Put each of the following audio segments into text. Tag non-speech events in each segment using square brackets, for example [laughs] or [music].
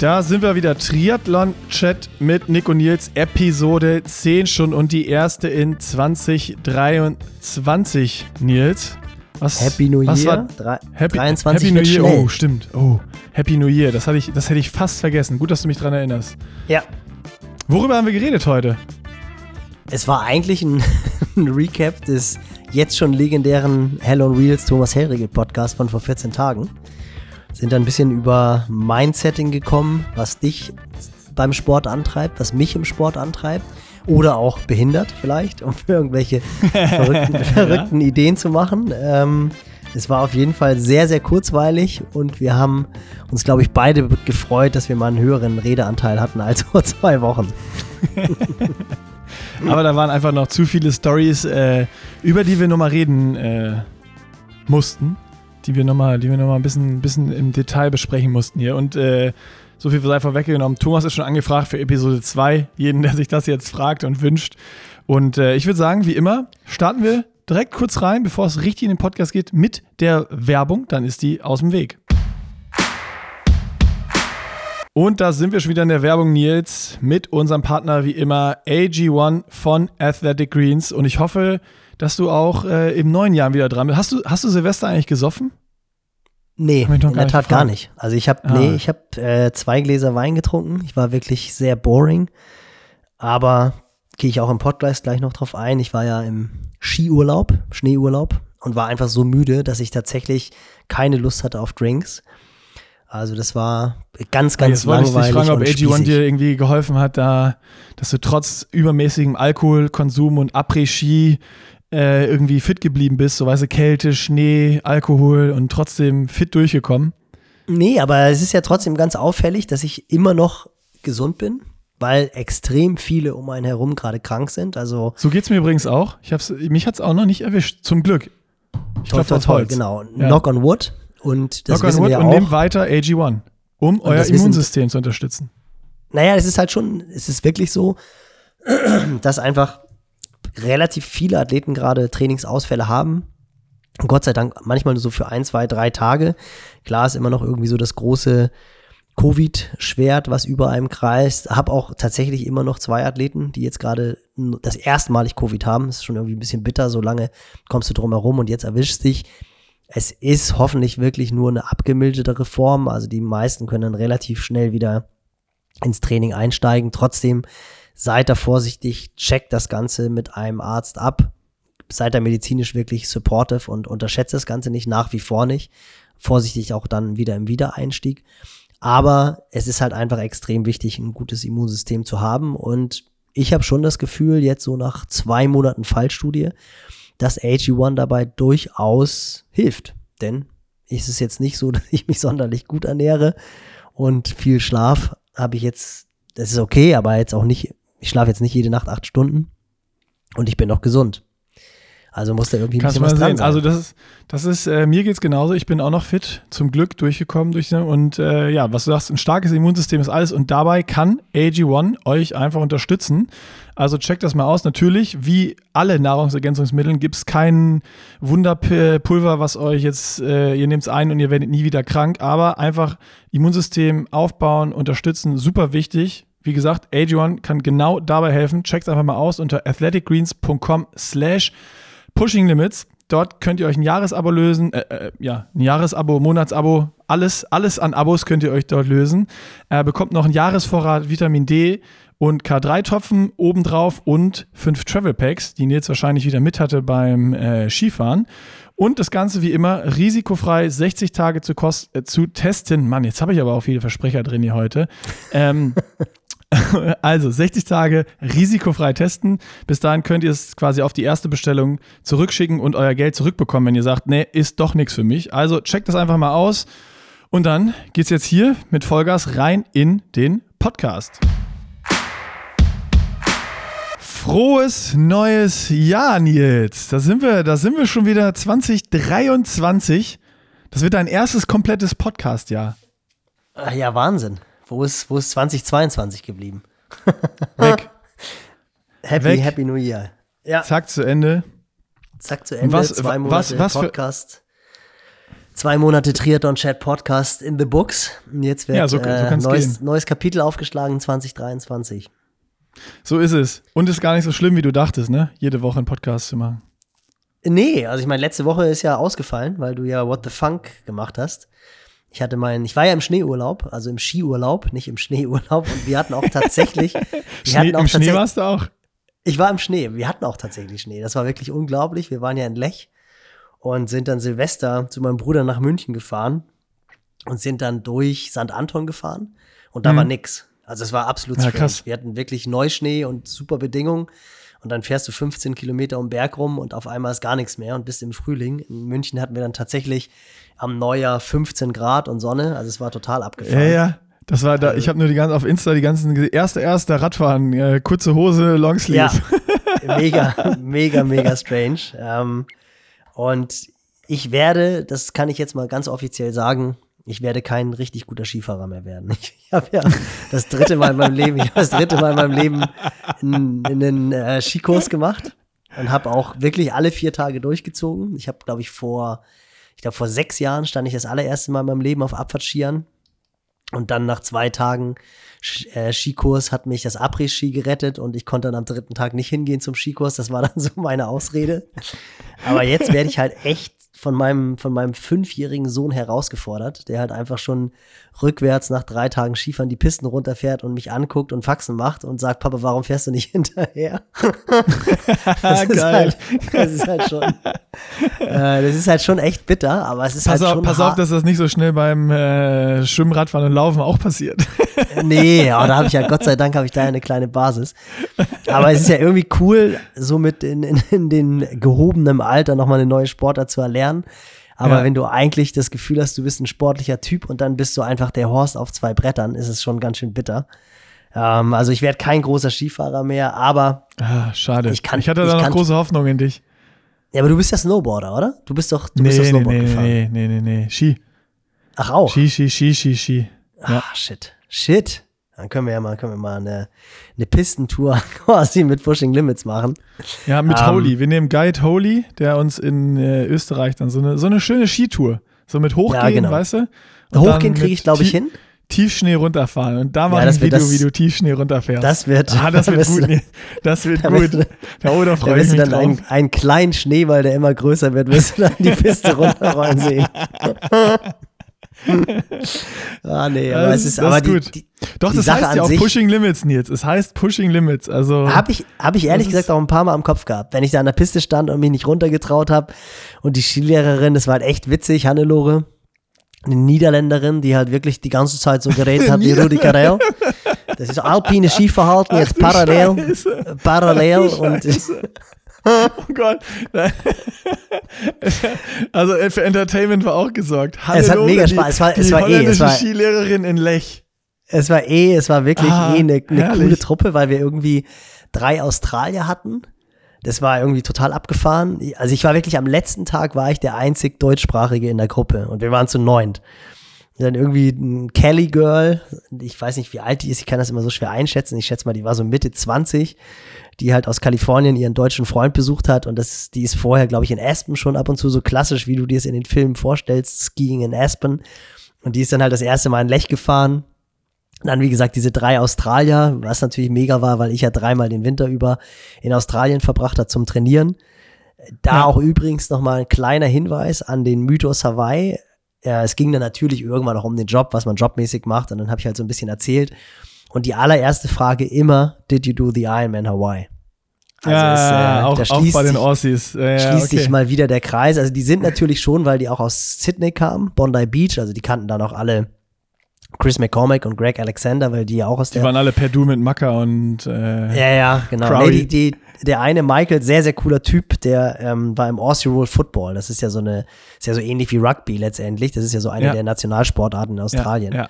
Da sind wir wieder. Triathlon-Chat mit Nick und Nils. Episode 10 schon und die erste in 2023, Nils. Was, Happy New was Year. War, Happy, 23 Happy New Year. Schnell. Oh, stimmt. Oh, Happy New Year. Das, hatte ich, das hätte ich fast vergessen. Gut, dass du mich daran erinnerst. Ja. Worüber haben wir geredet heute? Es war eigentlich ein, [laughs] ein Recap des jetzt schon legendären Hell on Wheels Thomas Hellriegel Podcast von vor 14 Tagen. Sind ein bisschen über Mindsetting gekommen, was dich beim Sport antreibt, was mich im Sport antreibt oder auch behindert vielleicht, um irgendwelche [laughs] verrückten, verrückten Ideen zu machen. Ähm, es war auf jeden Fall sehr, sehr kurzweilig und wir haben uns, glaube ich, beide gefreut, dass wir mal einen höheren Redeanteil hatten als [laughs] vor zwei Wochen. [laughs] Aber da waren einfach noch zu viele Stories, äh, über die wir nochmal reden äh, mussten, die wir nochmal noch ein bisschen, bisschen im Detail besprechen mussten hier. Und äh, so viel sei vorweggenommen. Thomas ist schon angefragt für Episode 2. Jeden, der sich das jetzt fragt und wünscht. Und äh, ich würde sagen, wie immer, starten wir direkt kurz rein, bevor es richtig in den Podcast geht, mit der Werbung. Dann ist die aus dem Weg. Und da sind wir schon wieder in der Werbung, Nils, mit unserem Partner wie immer AG1 von Athletic Greens. Und ich hoffe, dass du auch äh, im neuen Jahr wieder dran bist. Hast du, hast du Silvester eigentlich gesoffen? Nee, in der Tat gar nicht. Also ich habe ah. nee, ich habe äh, zwei Gläser Wein getrunken. Ich war wirklich sehr boring. Aber gehe ich auch im Podcast gleich noch drauf ein. Ich war ja im Skiurlaub, Schneeurlaub und war einfach so müde, dass ich tatsächlich keine Lust hatte auf Drinks. Also das war ganz, ganz Jetzt langweilig. Wollte ich dich fragen, ob AG1 dir irgendwie geholfen hat, da, dass du trotz übermäßigem Alkoholkonsum und Après-Ski äh, irgendwie fit geblieben bist, so weiße Kälte, Schnee, Alkohol und trotzdem fit durchgekommen. Nee, aber es ist ja trotzdem ganz auffällig, dass ich immer noch gesund bin, weil extrem viele um einen herum gerade krank sind. Also so geht es mir übrigens auch. Ich hab's, mich hat es auch noch nicht erwischt, zum Glück. Ich toll, toll, toll, genau. Ja. Knock on wood. Und das Knock wissen wir und auch. nehmt weiter AG1, um euer Immunsystem wissen, zu unterstützen. Naja, es ist halt schon, es ist wirklich so, [clears throat] dass einfach relativ viele Athleten gerade Trainingsausfälle haben. Gott sei Dank manchmal nur so für ein, zwei, drei Tage. Klar ist immer noch irgendwie so das große Covid-Schwert, was über einem kreist. Hab auch tatsächlich immer noch zwei Athleten, die jetzt gerade das erste Mal Covid haben. Das ist schon irgendwie ein bisschen bitter, so lange kommst du drum herum und jetzt erwischst dich. Es ist hoffentlich wirklich nur eine abgemildertere Form. Also die meisten können dann relativ schnell wieder ins Training einsteigen. Trotzdem seid da vorsichtig, checkt das Ganze mit einem Arzt ab. Seid da medizinisch wirklich supportive und unterschätzt das Ganze nicht, nach wie vor nicht. Vorsichtig auch dann wieder im Wiedereinstieg. Aber es ist halt einfach extrem wichtig, ein gutes Immunsystem zu haben. Und ich habe schon das Gefühl, jetzt so nach zwei Monaten Fallstudie, dass AG1 dabei durchaus hilft. Denn ist es jetzt nicht so, [laughs] dass ich mich sonderlich gut ernähre und viel Schlaf habe ich jetzt, das ist okay, aber jetzt auch nicht, ich schlafe jetzt nicht jede Nacht acht Stunden und ich bin noch gesund. Also muss da irgendwie ein Kannst bisschen was dran sein. Also das ist, das ist, äh, mir geht's genauso. Ich bin auch noch fit, zum Glück durchgekommen durch und äh, ja, was du sagst, ein starkes Immunsystem ist alles und dabei kann AG1 euch einfach unterstützen. Also checkt das mal aus. Natürlich, wie alle Nahrungsergänzungsmittel, gibt es kein Wunderpulver, was euch jetzt, äh, ihr nehmt es ein und ihr werdet nie wieder krank, aber einfach Immunsystem aufbauen, unterstützen, super wichtig. Wie gesagt, AG1 kann genau dabei helfen. Checkt einfach mal aus unter athleticgreens.com slash Pushing Limits. Dort könnt ihr euch ein Jahresabo lösen, äh, äh, ja, ein Jahresabo, Monatsabo, alles, alles an Abos könnt ihr euch dort lösen. Er bekommt noch einen Jahresvorrat Vitamin D und K3-Tropfen obendrauf und fünf Travel Packs, die Nils wahrscheinlich wieder mit hatte beim äh, Skifahren. Und das Ganze wie immer risikofrei 60 Tage zu, kost äh, zu testen. Mann, jetzt habe ich aber auch viele Versprecher drin hier heute. Ähm, [laughs] [laughs] Also 60 Tage risikofrei testen. Bis dahin könnt ihr es quasi auf die erste Bestellung zurückschicken und euer Geld zurückbekommen, wenn ihr sagt, nee, ist doch nichts für mich. Also checkt das einfach mal aus. Und dann geht's jetzt hier mit Vollgas rein in den Podcast. Frohes neues Jahr, Nils. Da sind wir, da sind wir schon wieder 2023. Das wird dein erstes komplettes Podcast-Jahr. Ja, Wahnsinn. Wo ist, wo ist 2022 geblieben? [laughs] Weg. happy, Weg. Happy New Year. Ja. Zack zu Ende. Zack zu Ende. Was, Zwei Monate was, was Podcast. Zwei Monate Triathlon-Chat-Podcast in the books. Und jetzt wird Ja, so- so äh, neues, neues Kapitel aufgeschlagen 2023. So ist es. Und ist gar nicht so schlimm, wie du dachtest, ne? Jede Woche einen Podcast zu machen. Nee, also ich meine, letzte Woche ist ja ausgefallen, weil du ja What the Funk gemacht hast. Ich hatte meinen, ich war ja im Schneeurlaub, also im Skiurlaub, nicht im Schneeurlaub. Und wir hatten auch tatsächlich, [laughs] Schnee, hatten auch Im Schnee warst du auch? ich war im Schnee, wir hatten auch tatsächlich Schnee. Das war wirklich unglaublich. Wir waren ja in Lech und sind dann Silvester zu meinem Bruder nach München gefahren und sind dann durch St. Anton gefahren und da Mhm. war nix. Also es war absolut Ja, krass. Wir hatten wirklich Neuschnee und super Bedingungen. Und dann fährst du 15 Kilometer um den Berg rum und auf einmal ist gar nichts mehr und bist im Frühling. In München hatten wir dann tatsächlich am Neujahr 15 Grad und Sonne. Also es war total abgefahren. Ja, ja. Das war da, Also- ich habe nur die ganzen auf Insta die ganzen erste erste Radfahren, äh, kurze Hose, Longsleeve. Ja, [laughs] mega, mega, mega strange. Ähm, und ich werde, das kann ich jetzt mal ganz offiziell sagen, ich werde kein richtig guter Skifahrer mehr werden. [laughs] Ich, habe ja das dritte Mal in meinem Leben, ich habe das dritte Mal in meinem Leben in, in einen äh, Skikurs gemacht und habe auch wirklich alle vier Tage durchgezogen. Ich habe, glaube ich, vor, ich glaube, vor sechs Jahren stand ich das allererste Mal in meinem Leben auf Abfahrtskiern. Und dann nach zwei Tagen äh, Skikurs hat mich das Après-Ski gerettet und ich konnte dann am dritten Tag nicht hingehen zum Skikurs. Das war dann so meine Ausrede. Aber jetzt werde ich halt echt von meinem, von meinem fünfjährigen Sohn herausgefordert, der halt einfach schon rückwärts nach drei Tagen Skifahren die Pisten runterfährt und mich anguckt und Faxen macht und sagt, Papa, warum fährst du nicht [laughs] hinterher? [laughs] Das ist halt, das ist halt schon, äh, das ist halt schon echt bitter, aber es ist Pass, halt auf, schon pass auf, dass das nicht so schnell beim äh, Schwimmen, Radfahren und Laufen auch passiert. Nee, aber da habe ich ja, Gott sei Dank, habe ich da eine kleine Basis. Aber es ist ja irgendwie cool, so mit in, in, in den gehobenen Alter nochmal eine neue Sportart zu erlernen. Aber Ja. wenn du eigentlich das Gefühl hast, du bist ein sportlicher Typ und dann bist du einfach der Horst auf zwei Brettern, ist es schon ganz schön bitter. Ähm, also ich werde kein großer Skifahrer mehr, aber, Ah, schade. Ich kann- hatte da ich noch große Hoffnung in dich. ja, aber du bist ja Snowboarder, oder? Du bist doch, du Nee, bist doch nee, Snowboard nee, gefahren. nee, nee, nee, nee. Ski. Ach auch. Ski, Ski, Ski, Ski, Ski. Ja. Ah, shit. Shit. Dann können wir ja mal, können wir mal eine, eine Pistentour [laughs] quasi mit Pushing Limits machen. Ja, mit Ähm, Holy. Wir nehmen Guide Holy, der uns in äh, Österreich dann so eine, so eine schöne Skitour. So mit Hochgehen, Ja, genau. weißt du? Und Hochgehen kriege ich, glaube ich, hin. Tiefschnee runterfahren. Und da machen das ein Video, das- wie du Tiefschnee runterfährst. Das wird, ah, das [laughs] da wird gut. Nee, das wird da gut. du- Ja, oh, da Da freue ich mich dann drauf. einen, einen kleinen Schneeball, der immer größer wird, wirst du dann die Piste [laughs] runterrollen sehen. [laughs] ah, nee, aber Das es ist- das aber ist die, gut. die Doch, die das Sache heißt ja auch Pushing Limits, Nils. Es heißt Pushing Limits. Also, habe ich, hab ich ehrlich gesagt auch ein paar Mal am Kopf gehabt, wenn ich da an der Piste stand und mich nicht runtergetraut habe. Und die Skilehrerin, das war halt echt witzig, Hannelore, eine Niederländerin, die halt wirklich die ganze Zeit so geredet hat wie Rudi Carell. Das ist alpine Skiverhalten jetzt parallel, Scheiße. parallel Ach und. [laughs] Oh Gott. [laughs] Also äh, für Entertainment war auch gesorgt. Es hat mega die- Spaß. Es war- die es war eh, es war- Skilehrerin in Lech. Es war eh, es war wirklich Ah, eh eine, eine coole Truppe, weil wir irgendwie drei Australier hatten. Das war irgendwie total abgefahren. Also ich war wirklich am letzten Tag war ich der einzig deutschsprachige in der Gruppe und wir waren zu neunt. Dann irgendwie ein Kelly Girl, ich weiß nicht, wie alt die ist, ich kann das immer so schwer einschätzen. Ich schätze mal, die war so Mitte 20, die halt aus Kalifornien ihren deutschen Freund besucht hat und das, die ist vorher, glaube ich, in Aspen schon ab und zu so klassisch, wie du dir es in den Filmen vorstellst, Skiing in Aspen. Und die ist dann halt das erste Mal in Lech gefahren. Dann, wie gesagt, diese drei Australier, was natürlich mega war, weil ich ja dreimal den Winter über in Australien verbracht habe zum Trainieren. Da Ja. auch übrigens nochmal ein kleiner Hinweis an den Mythos Hawaii. Ja, es ging dann natürlich irgendwann auch um den Job, was man jobmäßig macht. Und dann habe ich halt so ein bisschen erzählt. Und die allererste Frage immer, did you do the Ironman Hawaii? Also ja, es, äh, auch, da auch schließt bei den sich- Aussies. Ja, schließt okay. sich mal wieder der Kreis. Also die sind natürlich schon, weil die auch aus Sydney kamen, Bondi Beach, also die kannten dann auch alle Chris McCormack und Greg Alexander, weil die ja auch aus Die der waren alle per Du mit Macker und äh, ja, ja, genau. Nee, die, die, der eine Michael, sehr, sehr cooler Typ, der ähm, war im Aussie Rule Football. Das ist ja so eine, ist ja so ähnlich wie Rugby letztendlich. Das ist ja so eine Ja. der Nationalsportarten in Australien. Ja, ja.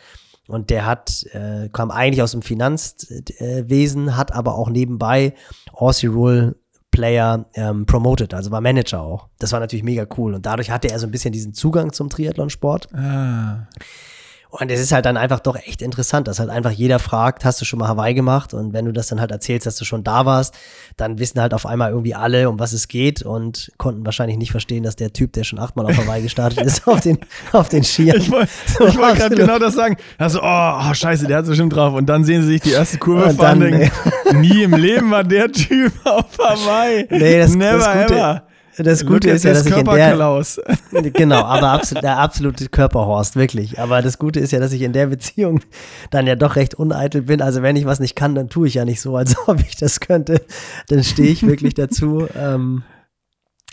Und der hat, äh, kam eigentlich aus dem Finanzwesen, hat aber auch nebenbei Aussie Rule Player ähm, promoted, also war Manager auch. Das war natürlich mega cool. Und dadurch hatte er so ein bisschen diesen Zugang zum Triathlonsport. Ah. Und es ist halt dann einfach doch echt interessant, dass halt einfach jeder fragt, hast du schon mal Hawaii gemacht? Und wenn du das dann halt erzählst, dass du schon da warst, dann wissen halt auf einmal irgendwie alle, um was es geht und konnten wahrscheinlich nicht verstehen, dass der Typ, der schon achtmal auf Hawaii gestartet ist, [laughs] auf den, auf den Skiern. Ich wollte [laughs] So wollt gerade genau das sagen. Also, oh, oh, scheiße, der hat es bestimmt drauf. Und dann sehen sie sich die erste Kurve Und fahren dann, denken, [laughs] nie im Leben war der Typ auf Hawaii. Nee, das- Never das Gute- ever. Das Gute ist ja, dass ich in der. [laughs] Genau, aber absolut, der absolute Körperhorst, wirklich. Aber das Gute ist ja, dass ich in der Beziehung dann ja doch recht uneitel bin. Also wenn ich was nicht kann, dann tue ich ja nicht so, als [laughs] ob ich das könnte. Dann stehe ich wirklich dazu. [laughs] Ähm,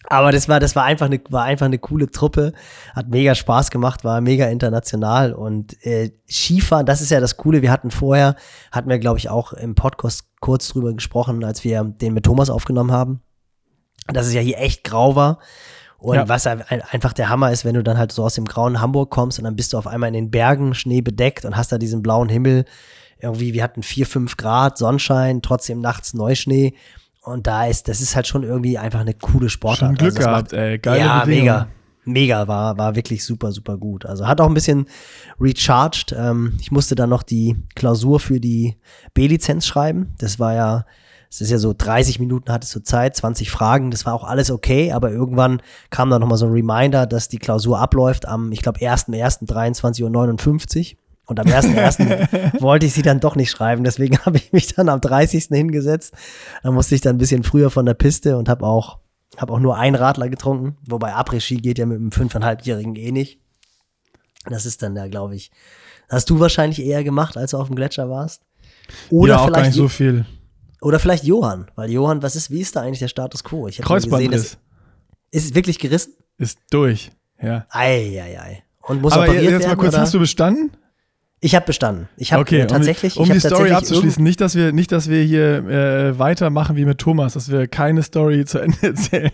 aber das war, das war einfach eine, war einfach eine coole Truppe, hat mega Spaß gemacht, war mega international und äh, Skifahren, das ist ja das Coole. Wir hatten vorher, hatten wir glaube ich auch im Podcast kurz drüber gesprochen, als wir den mit Thomas aufgenommen haben, dass es ja hier echt grau war. Und Ja. was ein, einfach der Hammer ist, wenn du dann halt so aus dem grauen Hamburg kommst und dann bist du auf einmal in den Bergen Schnee bedeckt und hast da diesen blauen Himmel. Irgendwie, wir hatten vier, fünf Grad, Sonnenschein, trotzdem nachts Neuschnee. Und da ist, das ist halt schon irgendwie einfach eine coole Sportart. Schon Glück Also gehabt, ey. Geile ja, Bedingungen. mega. Mega, war, war wirklich super, super gut. Also hat auch ein bisschen recharged. Ähm, ich musste dann noch die Klausur für die B-Lizenz schreiben. Das war ja, es ist ja so 30 Minuten hattest du Zeit, 20 Fragen. Das war auch alles okay, aber irgendwann kam dann nochmal so ein Reminder, dass die Klausur abläuft am, ich glaube, 1.1.23.59 Uhr. Und am 1.1. [laughs] wollte ich sie dann doch nicht schreiben. Deswegen [laughs] habe ich mich dann am 30. hingesetzt. Da musste ich dann ein bisschen früher von der Piste und habe auch, hab auch nur einen Radler getrunken. Wobei Après-Ski geht ja mit einem fünfeinhalbjährigen eh nicht. Das ist dann da, glaube ich. Hast du wahrscheinlich eher gemacht, als du auf dem Gletscher warst? Oder ja, auch gar vielleicht nicht so viel. Oder vielleicht Johann, weil Johann, was ist, wie ist da eigentlich der Status quo? Ich nur gesehen, Ist es wirklich gerissen? ist durch. Ja. Ei, ei, ei. Und muss Aber operiert jetzt mal kurz, oder? hast du bestanden? Ich habe bestanden. Ich habe Okay, äh, tatsächlich, um, um die Story abzuschließen, nicht, dass wir, nicht, dass wir hier äh, weitermachen wie mit Thomas, dass wir keine Story zu Ende [laughs] erzählen.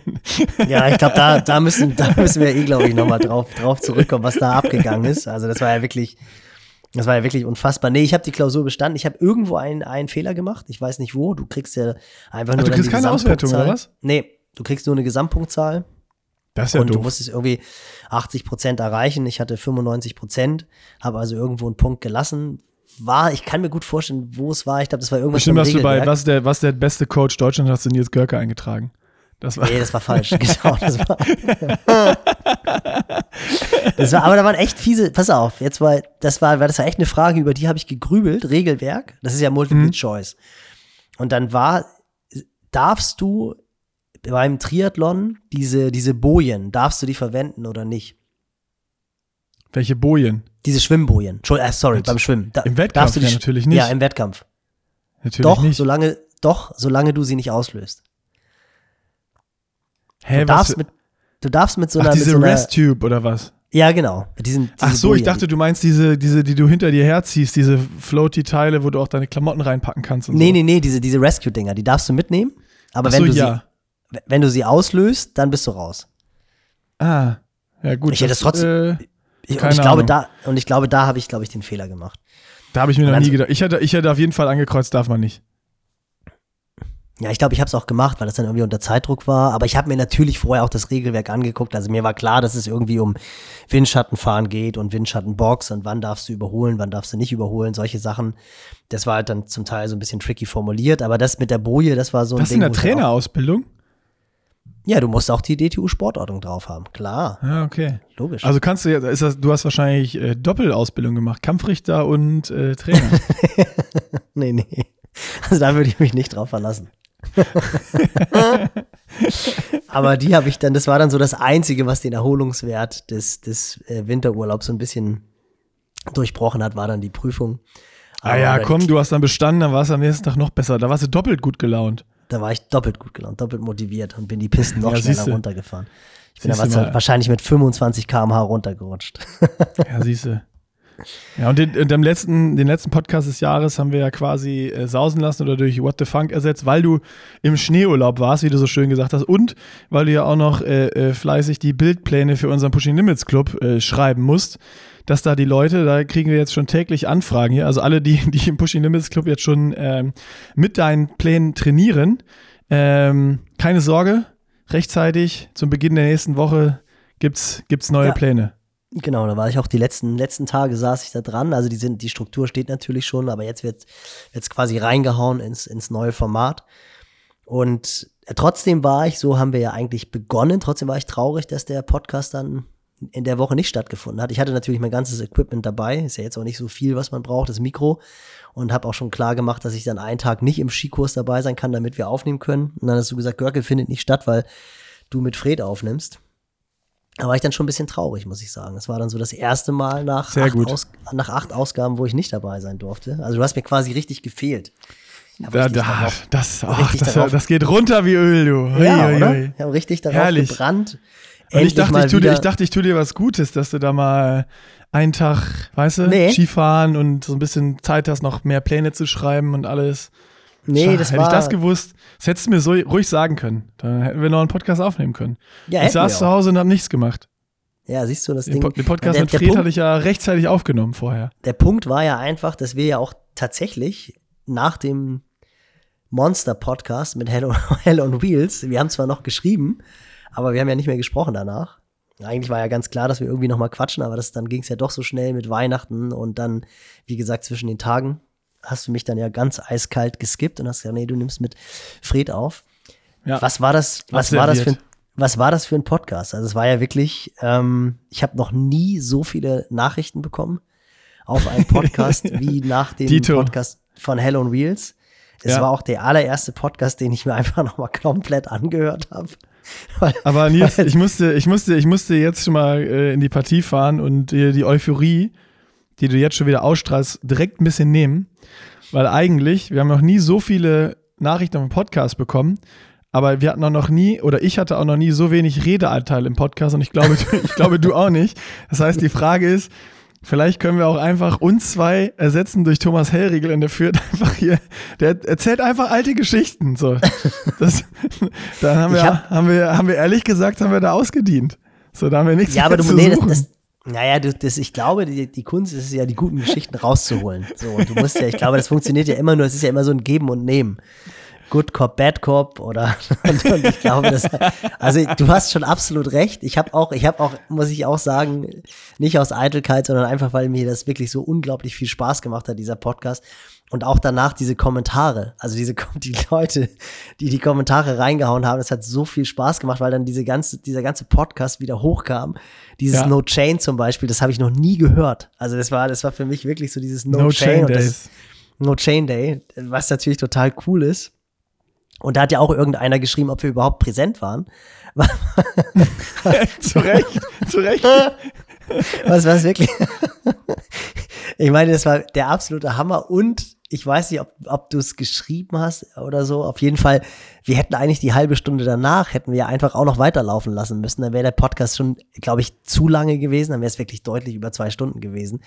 Ja, ich glaube, da, da, müssen, da müssen wir eh, glaube ich, nochmal drauf, drauf zurückkommen, was da abgegangen ist. Also das war ja wirklich, das war ja wirklich unfassbar. Nee, ich habe die Klausur bestanden. Ich habe irgendwo einen, einen Fehler gemacht. Ich weiß nicht wo. Du kriegst ja einfach nur du dann kriegst keine Auswertung, oder was? Nee, du kriegst nur eine Gesamtpunktzahl. Das ist ja und du doof. musstest irgendwie 80 Prozent erreichen. Ich hatte 95 Prozent, habe also irgendwo einen Punkt gelassen. War, ich kann mir gut vorstellen, wo es war. Ich glaube, das war irgendwas Bestimmt hast du bei, was der, was der beste Coach Deutschland hast du Nils Görke eingetragen. Das war, Nee, das war falsch. [laughs] genau, das war. [laughs] das war, aber da waren echt fiese. Pass auf, jetzt war, das war, das war echt eine Frage, über die habe ich gegrübelt. Regelwerk, das ist ja Multiple Mhm. Choice. Und dann war, darfst du beim Triathlon diese, diese Bojen, darfst du die verwenden oder nicht? welche Bojen? Diese Schwimmbojen. Entschuldigung, äh, sorry, Jetzt- beim Schwimmen. Da, Im Wettkampf darfst du die ja natürlich nicht. Ja, im Wettkampf. Natürlich Doch, nicht. solange, doch, solange du sie nicht auslöst. Hä, Du darfst mit, du darfst mit so Ach, einer, mit diese so einer Rest-Tube oder was? ja genau, diesen, Ach so, ich Bojen. dachte, du meinst diese, diese, die du hinter dir herziehst, diese Floaty-Teile, wo du auch deine Klamotten reinpacken kannst und Nee, so. nee, nee, diese, diese Rescue-Dinger, die darfst du mitnehmen. Aber Ach wenn, so, du ja. sie, wenn du sie auslöst, dann bist du raus. Ah, ja gut. Ich hätte es trotzdem- Äh, Ich, und, ich glaube, Ahnung. da, und ich glaube, da habe ich, glaube ich, den Fehler gemacht. da habe ich mir Und noch nie so- gedacht. Ich hätte, ich hätte auf jeden Fall angekreuzt, darf man nicht. Ja, ich glaube, ich habe es auch gemacht, weil das dann irgendwie unter Zeitdruck war. Aber ich habe mir natürlich vorher auch das Regelwerk angeguckt. Also mir war klar, dass es irgendwie um Windschattenfahren geht und Windschattenbox und wann darfst du überholen, wann darfst du nicht überholen, solche Sachen. Das war halt dann zum Teil so ein bisschen tricky formuliert. Aber das mit der Boje, das war so ein Was Ding. in der Trainerausbildung? Ja, du musst auch die DTU-Sportordnung drauf haben. Klar, Ja, okay. logisch. Also kannst du jetzt, ist das, du hast wahrscheinlich äh, Doppelausbildung gemacht, Kampfrichter und äh, Trainer. [laughs] Nee, nee. Also da würde ich mich nicht drauf verlassen. [laughs] Aber die habe ich dann, das war dann so das Einzige, was den Erholungswert des, des äh, Winterurlaubs so ein bisschen durchbrochen hat, war dann die Prüfung. ah ja, Aber komm, du hast dann bestanden, dann war es am nächsten Tag noch besser. Da warst du doppelt gut gelaunt. Da war ich doppelt gut gelaunt, doppelt motiviert und bin die Pisten noch Ja, schneller siehste. runtergefahren. Ich bin da wahrscheinlich mit 25 km/h runtergerutscht. Ja, siehste. Ja, und den, dem letzten, den letzten Podcast des Jahres haben wir ja quasi äh, sausen lassen oder durch What the Funk ersetzt, weil du im Schneeurlaub warst, wie du so schön gesagt hast, und weil du ja auch noch äh, äh, fleißig die Bildpläne für unseren Pushing Limits Club äh, schreiben musst, dass da die Leute, da kriegen wir jetzt schon täglich Anfragen hier, also alle, die, die im Pushing Limits Club jetzt schon ähm, mit deinen Plänen trainieren, ähm, keine Sorge, rechtzeitig zum Beginn der nächsten Woche gibt's, gibt's neue Ja. Pläne. Genau, da war ich auch die letzten, letzten Tage saß ich da dran. Also die, sind, die Struktur steht natürlich schon, aber jetzt wird es quasi reingehauen ins, ins neue Format. Und äh, trotzdem war ich, so haben wir ja eigentlich begonnen, trotzdem war ich traurig, dass der Podcast dann in der Woche nicht stattgefunden hat. Ich hatte natürlich mein ganzes Equipment dabei, ist ja jetzt auch nicht so viel, was man braucht, das Mikro. Und habe auch schon klar gemacht, dass ich dann einen Tag nicht im Skikurs dabei sein kann, damit wir aufnehmen können. Und dann hast du gesagt, Görke findet nicht statt, weil du mit Fred aufnimmst. Da war ich dann schon ein bisschen traurig, muss ich sagen. Das war dann so das erste Mal nach, acht, Aus, nach acht Ausgaben, wo ich nicht dabei sein durfte. Also du hast mir quasi richtig gefehlt. Da, da, darauf, das, ach, das, das, geht runter wie Öl, du. Ja, ui, ui. Ich habe richtig darauf Herrlich. gebrannt. Und ich dachte, ich, tu dir, ich dachte, ich tue dir was Gutes, dass du da mal einen Tag, weißt du, nee. Skifahren und so ein bisschen Zeit hast, noch mehr Pläne zu schreiben und alles. Nee, Schade, das hätte war. Hätte ich das gewusst, das hättest du mir so ruhig sagen können. Da hätten wir noch einen Podcast aufnehmen können. Ja, ich saß zu Hause und habe nichts gemacht. Ja, siehst du das den Ding. den Podcast der, mit Fred Punkt, hatte ich ja rechtzeitig aufgenommen vorher. Der Punkt war ja einfach, dass wir ja auch tatsächlich nach dem Monster-Podcast mit Hell on, [laughs] Hell on Wheels, wir haben zwar noch geschrieben, aber wir haben ja nicht mehr gesprochen danach. Eigentlich war ja ganz klar, dass wir irgendwie noch mal quatschen, aber das, dann ging es ja doch so schnell mit Weihnachten und dann, wie gesagt, zwischen den Tagen hast du mich dann ja ganz eiskalt geskippt und hast gesagt, nee, du nimmst mit Fred auf. Ja, was war das, was war das für ein, was war das für ein Podcast? Also es war ja wirklich, ähm, ich habe noch nie so viele Nachrichten bekommen auf einen Podcast [laughs] wie nach dem Dito. Podcast von Hell on Wheels. Es ja. war auch der allererste Podcast, den ich mir einfach noch mal komplett angehört habe. [laughs] Aber Nils, ich musste, ich musste, ich musste jetzt schon mal äh, in die Partie fahren und dir die Euphorie, die du jetzt schon wieder ausstrahlst, direkt ein bisschen nehmen. Weil eigentlich, wir haben noch nie so viele Nachrichten auf dem Podcast bekommen, aber wir hatten auch noch nie, oder ich hatte auch noch nie so wenig Redeanteil im Podcast und ich glaube, ich glaube, du auch nicht. Das heißt, die Frage ist, Vielleicht können wir auch einfach uns zwei ersetzen durch Thomas Hellriegel und der führt einfach hier, der erzählt einfach alte Geschichten. So. Das, dann haben wir, hab, haben wir, haben wir ehrlich gesagt, haben wir da ausgedient. So, da haben wir nichts Ja, aber du, nee, das, das, naja, du, das, ich glaube, die, die Kunst ist ja, die guten Geschichten rauszuholen. So, und du musst ja, ich glaube, das funktioniert ja immer nur, es ist ja immer so ein Geben und Nehmen. Good Cop, Bad Cop oder und, und ich glaube, das, also du hast schon absolut recht. Ich habe auch, ich habe auch, muss ich auch sagen, nicht aus Eitelkeit, sondern einfach, weil mir das wirklich so unglaublich viel Spaß gemacht hat, dieser Podcast. Und auch danach diese Kommentare, also diese [laughs] die Leute, die die Kommentare reingehauen haben, das hat so viel Spaß gemacht, weil dann diese ganze, dieser ganze Podcast wieder hochkam. Dieses ja. No Chain zum Beispiel, das habe ich noch nie gehört. Also das war, das war für mich wirklich so dieses No, no Chain, Chain das, No Chain Day, was natürlich total cool ist. Und da hat ja auch irgendeiner geschrieben, ob wir überhaupt präsent waren. [laughs] zu Recht, zu Recht. Was war es wirklich? [laughs] ich meine, das war der absolute Hammer und ich weiß nicht, ob, ob du es geschrieben hast oder so. Auf jeden Fall, wir hätten eigentlich die halbe Stunde danach, hätten wir einfach auch noch weiterlaufen lassen müssen. Dann wäre der Podcast schon, glaube ich, zu lange gewesen. Dann wäre es wirklich deutlich über zwei Stunden gewesen.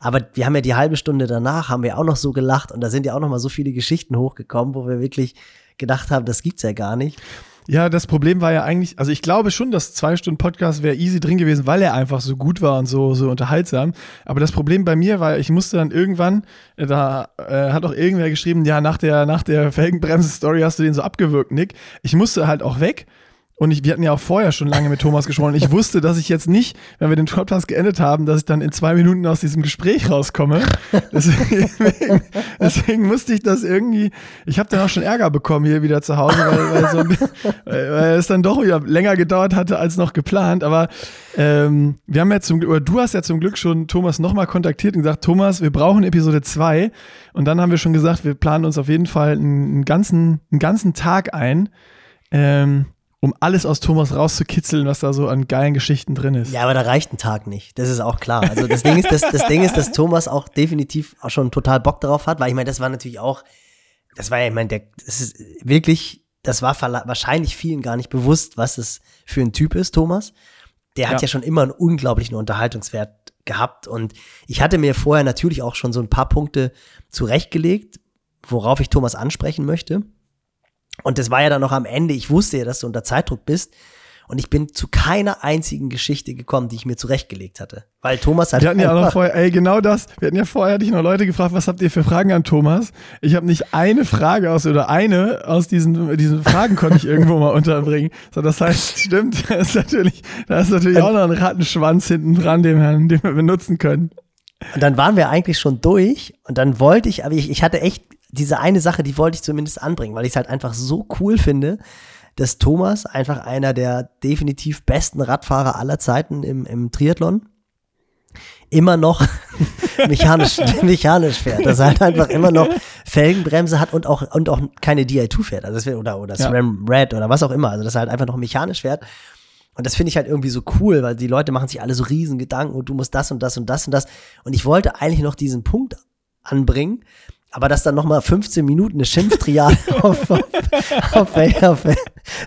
Aber wir haben ja die halbe Stunde danach, haben wir auch noch so gelacht und da sind ja auch noch mal so viele Geschichten hochgekommen, wo wir wirklich gedacht haben, das gibt's ja gar nicht. Ja, das Problem war ja eigentlich, also ich glaube schon, dass zwei Stunden Podcast wäre easy drin gewesen, weil er einfach so gut war und so, so unterhaltsam. Aber das Problem bei mir war, ich musste dann irgendwann, äh, da äh, hat auch irgendwer geschrieben, ja, nach der, nach der Felgenbremsen-Story hast du den so abgewürgt, Nick. Ich musste halt auch weg. Und ich, wir hatten ja auch vorher schon lange mit Thomas gesprochen. Ich wusste, dass ich jetzt nicht, wenn wir den Podcast geendet haben, dass ich dann in zwei Minuten aus diesem Gespräch rauskomme. Deswegen, [laughs] deswegen musste ich das irgendwie. Ich habe dann auch schon Ärger bekommen hier wieder zu Hause, weil, weil, so, [laughs] weil, es dann doch wieder länger gedauert hatte als noch geplant. Aber ähm, wir haben ja zum oder du hast ja zum Glück schon Thomas nochmal kontaktiert und gesagt, Thomas, wir brauchen Episode 2. Und dann haben wir schon gesagt, wir planen uns auf jeden Fall einen, einen ganzen, einen ganzen Tag ein. Ähm, um alles aus Thomas rauszukitzeln, was da so an geilen Geschichten drin ist. Ja, aber da reicht ein Tag nicht. Das ist auch klar. Also das Ding ist, das, das Ding ist, dass Thomas auch definitiv auch schon total Bock darauf hat, weil ich meine, das war natürlich auch, das war ja, ich meine, der, das ist wirklich, das war wahrscheinlich vielen gar nicht bewusst, was es für ein Typ ist, Thomas. Der hat ja, ja schon immer einen unglaublichen Unterhaltungswert gehabt und ich hatte mir vorher natürlich auch schon so ein paar Punkte zurechtgelegt, worauf ich Thomas ansprechen möchte. Und das war ja dann noch am Ende. Ich wusste ja, dass du unter Zeitdruck bist. Und ich bin zu keiner einzigen Geschichte gekommen, die ich mir zurechtgelegt hatte. Weil Thomas halt. Wir hatten ja auch noch vorher, ey, genau das. Wir hatten ja vorher dich noch Leute gefragt, was habt ihr für Fragen an Thomas? Ich habe nicht eine Frage aus oder eine aus diesen, diesen Fragen konnte ich irgendwo mal unterbringen. So, das heißt, stimmt, da ist natürlich, da ist natürlich auch noch ein Rattenschwanz hinten dran, den wir, den wir benutzen können. Und dann waren wir eigentlich schon durch und dann wollte ich, aber ich, ich hatte echt diese eine Sache, die wollte ich zumindest anbringen, weil ich es halt einfach so cool finde, dass Thomas einfach einer der definitiv besten Radfahrer aller Zeiten im, im Triathlon immer noch [laughs] mechanisch, [laughs] mechanisch fährt. Dass er halt einfach immer noch Felgenbremse hat und auch, und auch keine Di2 fährt. Also das wär, oder, oder SRAM ja. Red oder was auch immer. Also dass er halt einfach noch mechanisch fährt. Und das finde ich halt irgendwie so cool, weil die Leute machen sich alle so riesen Gedanken und du musst das und das und das und das. Und ich wollte eigentlich noch diesen Punkt anbringen, aber dass dann nochmal 15 Minuten eine Schimpftriade [laughs] auf, auf, auf, auf,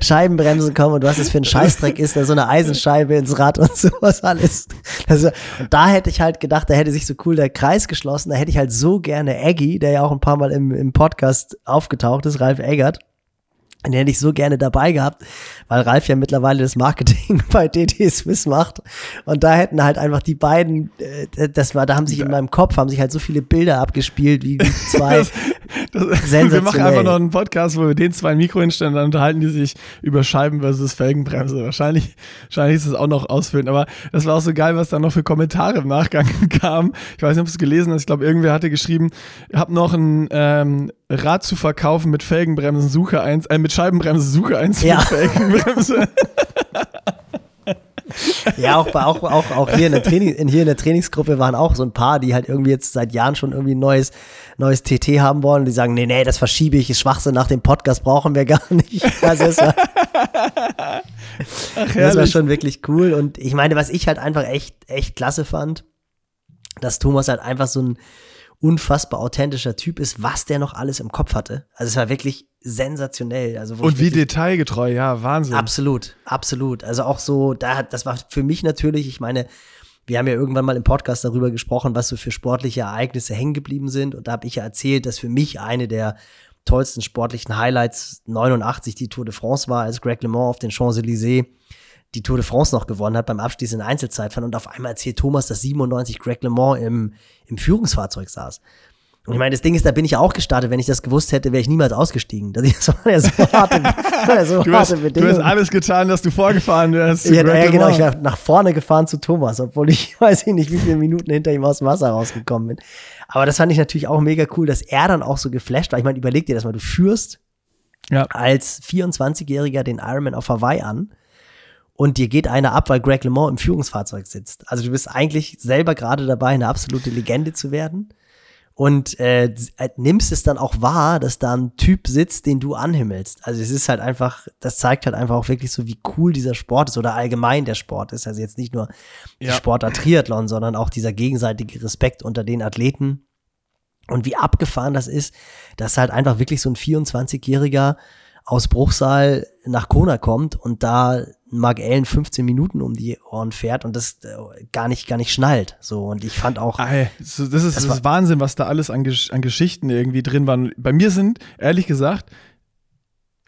Scheibenbremsen kommen und was es für ein Scheißdreck ist, da so eine Eisenscheibe ins Rad und sowas alles. Also, und da hätte ich halt gedacht, da hätte sich so cool der Kreis geschlossen, da hätte ich halt so gerne Aggie, der ja auch ein paar Mal im, im Podcast aufgetaucht ist, Ralf Eggert den hätte ich so gerne dabei gehabt, weil Ralf ja mittlerweile das Marketing [laughs] bei DT Swiss macht. Und da hätten halt einfach die beiden, äh, das war, da haben sich in meinem Kopf, haben sich halt so viele Bilder abgespielt, wie die [laughs] zwei. das, das, wir machen einfach noch einen Podcast, wo wir den zwei Mikro hinstellen, dann unterhalten die sich über Scheiben versus Felgenbremse. Wahrscheinlich, wahrscheinlich ist es auch noch ausfüllen. Aber das war auch so geil, was da noch für Kommentare im Nachgang [laughs] kamen. Ich weiß nicht, ob du es gelesen hast. Ich glaube, irgendwer hatte geschrieben, hab noch ein, ähm, Rad zu verkaufen mit Felgenbremsen, Suche eins, äh, mit Scheibenbremse, Suche eins ja. [laughs] ja, auch, auch, auch, auch hier, in der Training, in, hier in der Trainingsgruppe waren auch so ein paar, die halt irgendwie jetzt seit Jahren schon irgendwie ein neues, neues TT haben wollen. Die sagen, nee, nee, das verschiebe ich, ist Schwachsinn, nach dem Podcast brauchen wir gar nicht. [laughs] Also das war, Ach, das war schon wirklich cool. Und ich meine, was ich halt einfach echt, echt klasse fand, dass Thomas halt einfach so ein, unfassbar authentischer Typ ist, was der noch alles im Kopf hatte. Also es war wirklich sensationell. Also und wie detailgetreu, ja, Wahnsinn. Absolut, absolut. Also auch so, da hat, das war für mich natürlich, ich meine, wir haben ja irgendwann mal im Podcast darüber gesprochen, was so für sportliche Ereignisse hängen geblieben sind. Und da habe ich ja erzählt, dass für mich eine der tollsten sportlichen Highlights 89 die Tour de France war, als Greg LeMond auf den Champs-Élysées die Tour de France noch gewonnen hat beim Abschließ in Einzelzeitfahren und auf einmal erzählt Thomas, dass 97 Greg LeMond im, im Führungsfahrzeug saß. Und ich meine, das Ding ist, da bin ich ja auch gestartet. Wenn ich das gewusst hätte, wäre ich niemals ausgestiegen. Das [laughs] war ja so harte, ja so du, harte hast, du hast alles getan, dass du vorgefahren wärst. Ja, ja, genau. Ich wäre nach vorne gefahren zu Thomas, obwohl ich [laughs] weiß ich nicht, wie viele Minuten hinter ihm aus dem Wasser rausgekommen bin. Aber das fand ich natürlich auch mega cool, dass er dann auch so geflasht war. Ich meine, überleg dir das mal. Du führst ja. als 24-Jähriger den Ironman auf Hawaii an und dir geht einer ab, weil Greg LeMond im Führungsfahrzeug sitzt. Also du bist eigentlich selber gerade dabei, eine absolute Legende zu werden und äh, äh, nimmst es dann auch wahr, dass da ein Typ sitzt, den du anhimmelst. Also es ist halt einfach, das zeigt halt einfach auch wirklich so, wie cool dieser Sport ist oder allgemein der Sport ist. Also jetzt nicht nur ja. die Sportart Triathlon, sondern auch dieser gegenseitige Respekt unter den Athleten. Und wie abgefahren das ist, dass halt einfach wirklich so ein 24-Jähriger aus Bruchsal nach Kona kommt und da Mark Allen 15 Minuten um die Ohren fährt und das äh, gar nicht, gar nicht schnallt. So, und ich fand auch. Ey, das ist, das ist Wahnsinn, was da alles an, Gesch an Geschichten irgendwie drin waren. Bei mir sind, ehrlich gesagt,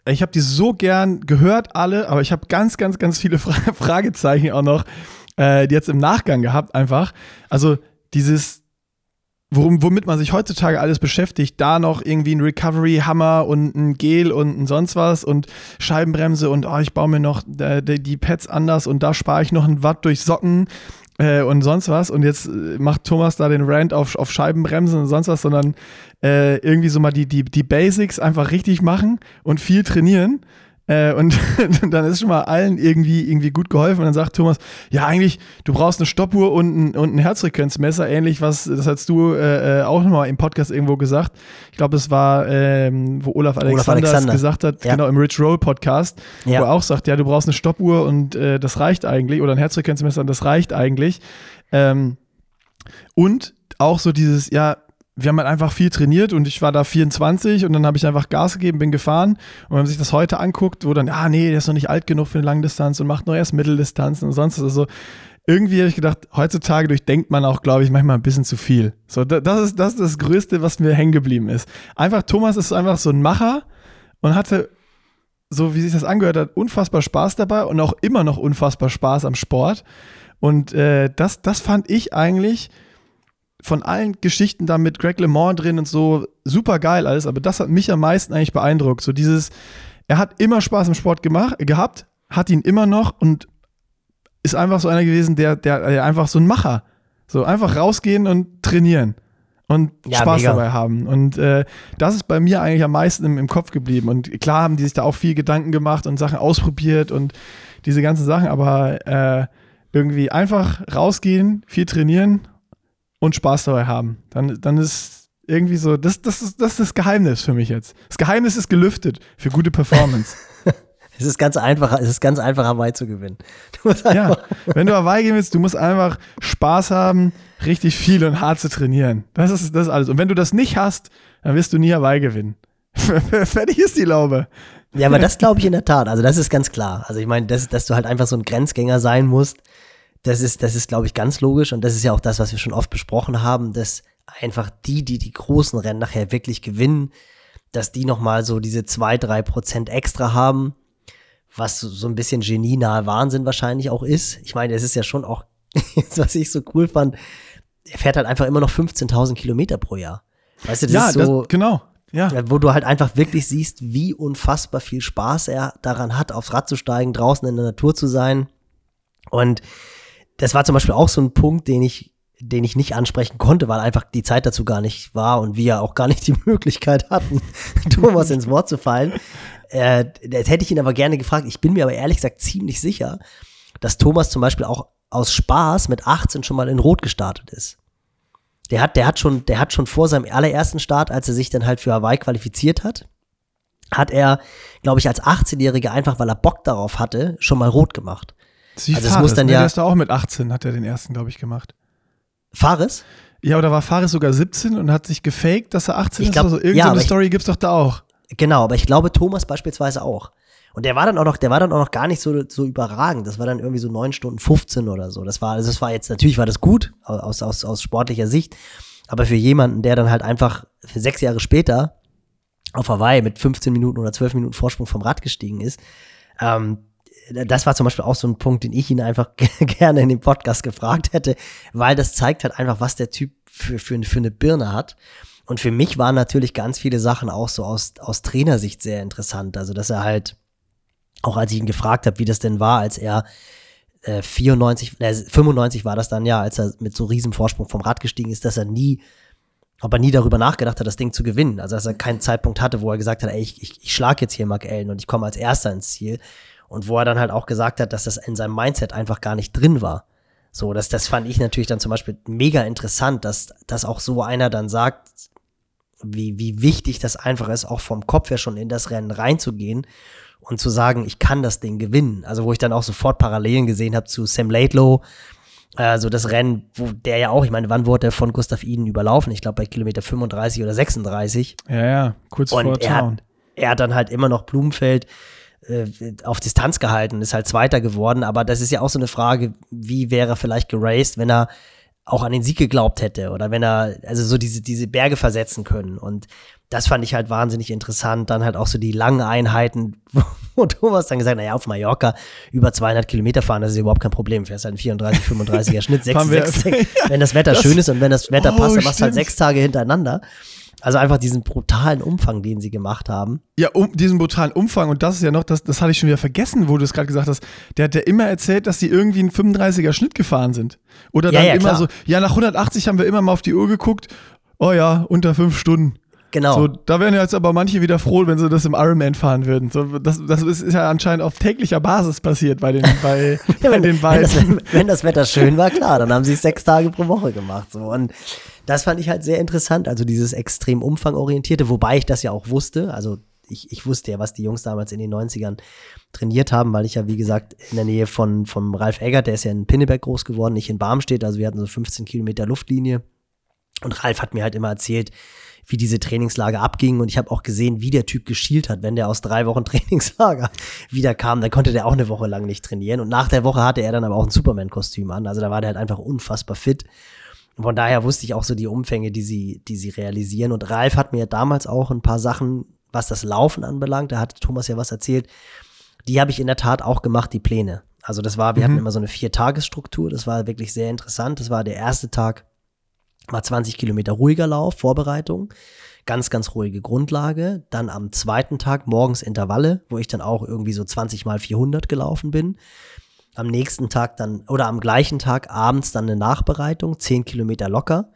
ich habe die so gern gehört, alle, aber ich habe ganz, ganz, ganz viele [laughs] Fra Fragezeichen auch noch äh, jetzt im Nachgang gehabt, einfach. Also dieses, worum, womit man sich heutzutage alles beschäftigt, da noch irgendwie ein Recovery-Hammer und ein Gel und ein sonst was und Scheibenbremse und oh, ich baue mir noch äh, die Pads anders und da spare ich noch ein Watt durch Socken äh, und sonst was. Und jetzt äh, macht Thomas da den Rant auf, auf Scheibenbremsen und sonst was, sondern äh, irgendwie so mal die, die, die Basics einfach richtig machen und viel trainieren. Äh, und [laughs] dann ist schon mal allen irgendwie, irgendwie gut geholfen. Und dann sagt Thomas, ja, eigentlich, du brauchst eine Stoppuhr und ein, und ein Herzfrequenzmesser, ähnlich was, das hast du äh, äh auch nochmal im Podcast irgendwo gesagt. Ich glaube, es war, ähm, wo Olaf Alexander, Olaf Alexander. gesagt hat, ja. genau, im Rich Roll Podcast, ja. wo er auch sagt, ja, du brauchst eine Stoppuhr und äh, das reicht eigentlich, oder ein Herzfrequenzmesser und das reicht eigentlich. Ähm, und auch so dieses, ja, wir haben halt einfach viel trainiert und ich war da 24 und dann habe ich einfach Gas gegeben, bin gefahren. Und wenn man sich das heute anguckt, wo dann, ah nee, der ist noch nicht alt genug für eine Langdistanz und macht noch erst Mitteldistanzen und sonst was. Also irgendwie habe ich gedacht, heutzutage durchdenkt man auch, glaube ich, manchmal ein bisschen zu viel. So, das ist, das ist das Größte, was mir hängen geblieben ist. Einfach, Thomas ist einfach so ein Macher und hatte so wie sich das angehört hat, unfassbar Spaß dabei und auch immer noch unfassbar Spaß am Sport. Und äh, das, das fand ich eigentlich von allen Geschichten da mit Greg LeMond drin und so super geil alles, aber das hat mich am meisten eigentlich beeindruckt. So dieses, er hat immer Spaß im Sport gemacht, gehabt, hat ihn immer noch und ist einfach so einer gewesen, der, der, der einfach so ein Macher. So einfach rausgehen und trainieren und ja, Spaß mega. dabei haben. Und äh, das ist bei mir eigentlich am meisten im, im, Kopf geblieben. Und klar haben die sich da auch viel Gedanken gemacht und Sachen ausprobiert und diese ganzen Sachen, aber äh, irgendwie einfach rausgehen, viel trainieren und Spaß dabei haben. Dann, dann ist irgendwie so, das, das, ist, das ist das Geheimnis für mich jetzt. Das Geheimnis ist gelüftet für gute Performance. [laughs] es ist ganz einfach, es ist ganz einfach, Hawaii zu gewinnen. ja, wenn du Hawaii gehen willst, du musst einfach Spaß haben, richtig viel und hart zu trainieren. Das ist, das ist alles. Und wenn du das nicht hast, dann wirst du nie Hawaii gewinnen. [laughs] Fertig ist die Laube. Ja, aber das glaube ich in der Tat. Also das ist ganz klar. Also ich meine, dass, dass du halt einfach so ein Grenzgänger sein musst, das ist, das ist, glaube ich, ganz logisch. Und das ist ja auch das, was wir schon oft besprochen haben, dass einfach die, die die großen Rennen nachher wirklich gewinnen, dass die nochmal so diese zwei, drei Prozent extra haben, was so ein bisschen genienahe Wahnsinn wahrscheinlich auch ist. Ich meine, es ist ja schon auch, [laughs] was ich so cool fand, er fährt halt einfach immer noch 15.000 Kilometer pro Jahr. Weißt du, das ja, ist so, das, genau. Ja. Wo du halt einfach wirklich siehst, wie unfassbar viel Spaß er daran hat, aufs Rad zu steigen, draußen in der Natur zu sein. Und das war zum Beispiel auch so ein Punkt, den ich, den ich nicht ansprechen konnte, weil einfach die Zeit dazu gar nicht war und wir auch gar nicht [laughs] die Möglichkeit hatten, [laughs] Thomas ins Wort zu fallen. Äh, das hätte ich ihn aber gerne gefragt. Ich bin mir aber ehrlich gesagt ziemlich sicher, dass Thomas zum Beispiel auch aus Spaß mit 18 schon mal in Rot gestartet ist. Der hat, der hat schon, der hat schon vor seinem allerersten Start, als er sich dann halt für Hawaii qualifiziert hat, hat er, glaube ich, als 18-Jähriger einfach, weil er Bock darauf hatte, schon mal rot gemacht. Sie also Fares, muss dann ne? ja. Der ist da auch mit 18, hat er den ersten, glaube ich, gemacht. Fares? Ja, oder war Fares sogar 17 und hat sich gefaked, dass er 18 ich glaub, ist? Also irgendeine ja, Story gibt es doch da auch. Genau, aber ich glaube Thomas beispielsweise auch. Und der war dann auch noch, der war dann auch noch gar nicht so, so überragend. Das war dann irgendwie so neun Stunden 15 oder so. Das war, also das war jetzt, natürlich war das gut aus, aus, aus sportlicher Sicht. Aber für jemanden, der dann halt einfach für sechs Jahre später auf Hawaii mit 15 Minuten oder 12 Minuten Vorsprung vom Rad gestiegen ist, ähm, das war zum Beispiel auch so ein Punkt, den ich ihn einfach [laughs] gerne in dem Podcast gefragt hätte, weil das zeigt halt einfach, was der Typ für, für, für eine Birne hat. Und für mich waren natürlich ganz viele Sachen auch so aus, aus Trainersicht sehr interessant. Also, dass er halt, auch als ich ihn gefragt habe, wie das denn war, als er äh, 94, äh, 95 war das dann ja, als er mit so riesen Vorsprung vom Rad gestiegen ist, dass er nie, ob er nie darüber nachgedacht hat, das Ding zu gewinnen. Also dass er keinen Zeitpunkt hatte, wo er gesagt hat, ey, ich, ich, ich schlage jetzt hier Mark Allen und ich komme als Erster ins Ziel. Und wo er dann halt auch gesagt hat, dass das in seinem Mindset einfach gar nicht drin war. So, das, das fand ich natürlich dann zum Beispiel mega interessant, dass, dass auch so einer dann sagt, wie, wie wichtig das einfach ist, auch vom Kopf her schon in das Rennen reinzugehen und zu sagen, ich kann das Ding gewinnen. Also wo ich dann auch sofort Parallelen gesehen habe zu Sam Laidlow, also das Rennen, wo der ja auch, ich meine, wann wurde der von Gustav Iden überlaufen? Ich glaube bei Kilometer 35 oder 36. Ja, ja, kurz und vor er hat, er hat dann halt immer noch Blumenfeld auf Distanz gehalten, ist halt Zweiter geworden, aber das ist ja auch so eine Frage, wie wäre er vielleicht geraced, wenn er auch an den Sieg geglaubt hätte oder wenn er, also so diese, diese Berge versetzen können. Und das fand ich halt wahnsinnig interessant. Dann halt auch so die langen Einheiten, [laughs] wo Thomas dann gesagt hat, naja, auf Mallorca über 200 Kilometer fahren, das ist überhaupt kein Problem. Fährst halt einen 34, 35er Schnitt, 6, 6, 6, wenn das Wetter das, schön ist und wenn das Wetter oh, passt, dann machst du halt sechs Tage hintereinander. Also einfach diesen brutalen Umfang, den sie gemacht haben. Ja, um diesen brutalen Umfang und das ist ja noch, das, das hatte ich schon wieder vergessen, wo du es gerade gesagt hast. Der hat ja immer erzählt, dass sie irgendwie einen 35er Schnitt gefahren sind. Oder dann ja, ja, immer klar. so, ja, nach 180 haben wir immer mal auf die Uhr geguckt. Oh ja, unter fünf Stunden. Genau. So, da wären jetzt aber manche wieder froh, wenn sie das im Ironman fahren würden. So, das, das ist ja anscheinend auf täglicher Basis passiert bei den, [laughs] bei, bei den beiden. Wenn das, wenn das Wetter schön war, klar, dann haben sie es sechs Tage pro Woche gemacht. So. Und das fand ich halt sehr interessant, also dieses extrem umfangorientierte, wobei ich das ja auch wusste. Also ich, ich wusste ja, was die Jungs damals in den 90ern trainiert haben, weil ich ja, wie gesagt, in der Nähe von vom Ralf Eggert, der ist ja in Pinneberg groß geworden, nicht in Barmstedt, also wir hatten so 15 Kilometer Luftlinie. Und Ralf hat mir halt immer erzählt, wie diese Trainingslager abgingen. Und ich habe auch gesehen, wie der Typ geschielt hat, wenn der aus drei Wochen [laughs] Trainingslager wieder kam. Dann konnte der auch eine Woche lang nicht trainieren. Und nach der Woche hatte er dann aber auch ein Superman-Kostüm an. Also da war der halt einfach unfassbar fit. Von daher wusste ich auch so die Umfänge, die sie, die sie realisieren. Und Ralf hat mir damals auch ein paar Sachen was das Laufen anbelangt, da hat Thomas ja was erzählt, die habe ich in der Tat auch gemacht, die Pläne. Also das war, wir Mhm. hatten immer so eine Vier-Tages-Struktur, das war wirklich sehr interessant. Das war der erste Tag, war 20 Kilometer ruhiger Lauf, Vorbereitung, ganz, ganz ruhige Grundlage. Dann am zweiten Tag morgens Intervalle, wo ich dann auch irgendwie so 20 mal 400 gelaufen bin. Am nächsten Tag dann, oder am gleichen Tag abends dann eine Nachbereitung, 10 Kilometer locker.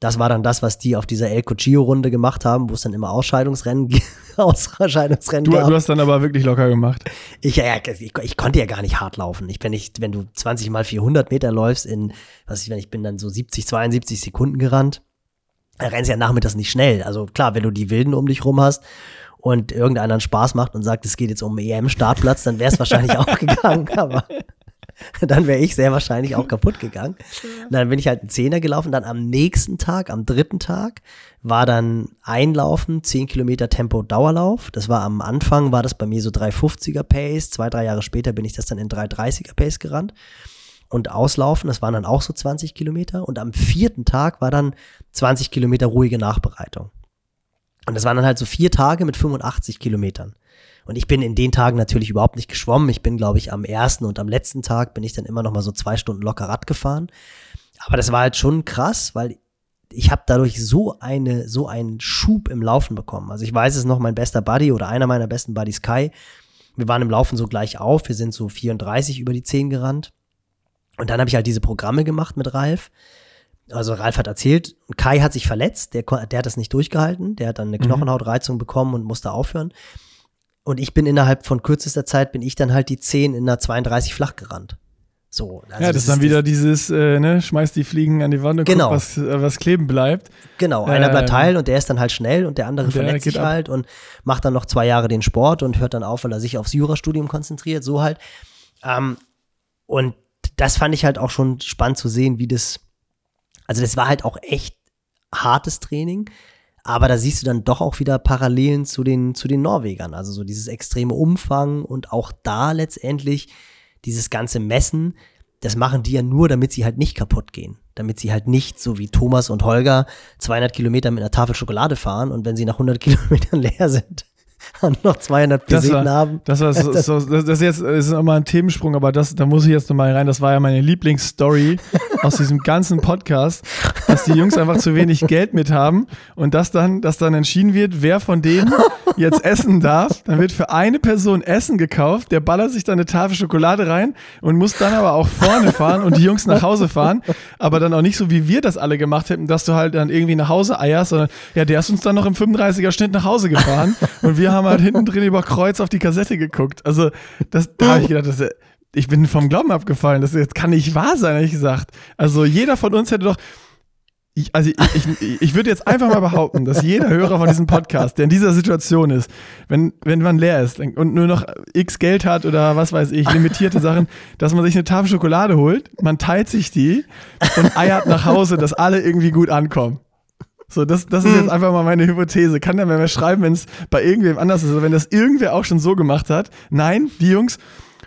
Das war dann das, was die auf dieser El Cochillo-Runde gemacht haben, wo es dann immer Ausscheidungsrennen, [laughs] Ausscheidungsrennen Du, gab. du hast dann aber wirklich locker gemacht. Ich, ja, ich, ich konnte ja gar nicht hart laufen. Ich, wenn, ich, wenn du 20 mal 400 Meter läufst in, was ich, wenn ich bin dann so 70, 72 Sekunden gerannt, da rennst du ja nachmittags nicht schnell. Also klar, wenn du die Wilden um dich rum hast und irgendeiner Spaß macht und sagt, es geht jetzt um EM-Startplatz, dann wäre es wahrscheinlich [laughs] auch gegangen, aber [laughs] dann wäre ich sehr wahrscheinlich auch kaputt gegangen. Und dann bin ich halt einen Zehner gelaufen. Dann am nächsten Tag, am dritten Tag, war dann Einlaufen, 10 Kilometer Tempo-Dauerlauf. Das war am Anfang, war das bei mir so 350er Pace. Zwei, drei Jahre später bin ich das dann in 330er Pace gerannt. Und Auslaufen, das waren dann auch so 20 Kilometer. Und am vierten Tag war dann 20 Kilometer ruhige Nachbereitung. Und das waren dann halt so vier Tage mit 85 Kilometern. Und ich bin in den Tagen natürlich überhaupt nicht geschwommen. Ich bin, glaube ich, am ersten und am letzten Tag bin ich dann immer noch mal so zwei Stunden locker Rad gefahren. Aber das war halt schon krass, weil ich habe dadurch so eine so einen Schub im Laufen bekommen. Also ich weiß es noch, mein bester Buddy oder einer meiner besten Buddies Kai. Wir waren im Laufen so gleich auf. Wir sind so 34 über die 10 gerannt. Und dann habe ich halt diese Programme gemacht mit Ralf. Also Ralf hat erzählt, Kai hat sich verletzt, der, der hat das nicht durchgehalten, der hat dann eine Knochenhautreizung bekommen und musste aufhören. Und ich bin innerhalb von kürzester Zeit, bin ich dann halt die 10 in einer 32 flach gerannt. So, also ja, das, ist dann wieder dieses, äh, ne, schmeiß die Fliegen an die Wand und Genau. guck, was, äh, was kleben bleibt. Genau, einer bleibt Ähm, heil und der ist dann halt schnell und der andere und der verletzt sich ab. halt und macht dann noch zwei Jahre den Sport und hört dann auf, weil er sich aufs Jurastudium konzentriert, so halt. Ähm, und das fand ich halt auch schon spannend zu sehen, wie das, also das war halt auch echt hartes Training, aber da siehst du dann doch auch wieder Parallelen zu den, zu den Norwegern, also so dieses extreme Umfang und auch da letztendlich dieses ganze Messen, das machen die ja nur, damit sie halt nicht kaputt gehen. Damit sie halt nicht, so wie Thomas und Holger, 200 Kilometer mit einer Tafel Schokolade fahren und wenn sie nach 100 [laughs] Kilometern leer sind, und noch 200 Das Peseten war, haben. das war so, so, das, [laughs] das ist jetzt das ist nochmal ein Themensprung, aber das, da muss ich jetzt nochmal rein. Das war ja meine Lieblingsstory [laughs] aus diesem ganzen Podcast, dass die Jungs einfach zu wenig Geld mit haben und dass dann, dass dann entschieden wird, wer von denen jetzt essen darf. Dann wird für eine Person Essen gekauft, der ballert sich dann eine Tafel Schokolade rein und muss dann aber auch vorne fahren und die Jungs nach Hause fahren. Aber dann auch nicht so, wie wir das alle gemacht hätten, dass du halt dann irgendwie nach Hause eierst, sondern ja, der ist uns dann noch im 35er Schnitt nach Hause gefahren und wir haben halt hinten drin über Kreuz auf die Kassette geguckt. Also, das, da habe ich gedacht, das, ich bin vom Glauben abgefallen. Das, das kann nicht wahr sein, ehrlich gesagt. Also, jeder von uns hätte doch. Ich, also ich, ich, ich würde jetzt einfach mal behaupten, dass jeder Hörer von diesem Podcast, der in dieser Situation ist, wenn, wenn man leer ist und nur noch x Geld hat oder was weiß ich, limitierte Sachen, dass man sich eine Tafel Schokolade holt, man teilt sich die und eiert nach Hause, dass alle irgendwie gut ankommen. So, das, das ist jetzt einfach mal meine Hypothese. Kann der mir mal schreiben, wenn es bei irgendwem anders ist oder wenn das irgendwer auch schon so gemacht hat? Nein, die Jungs,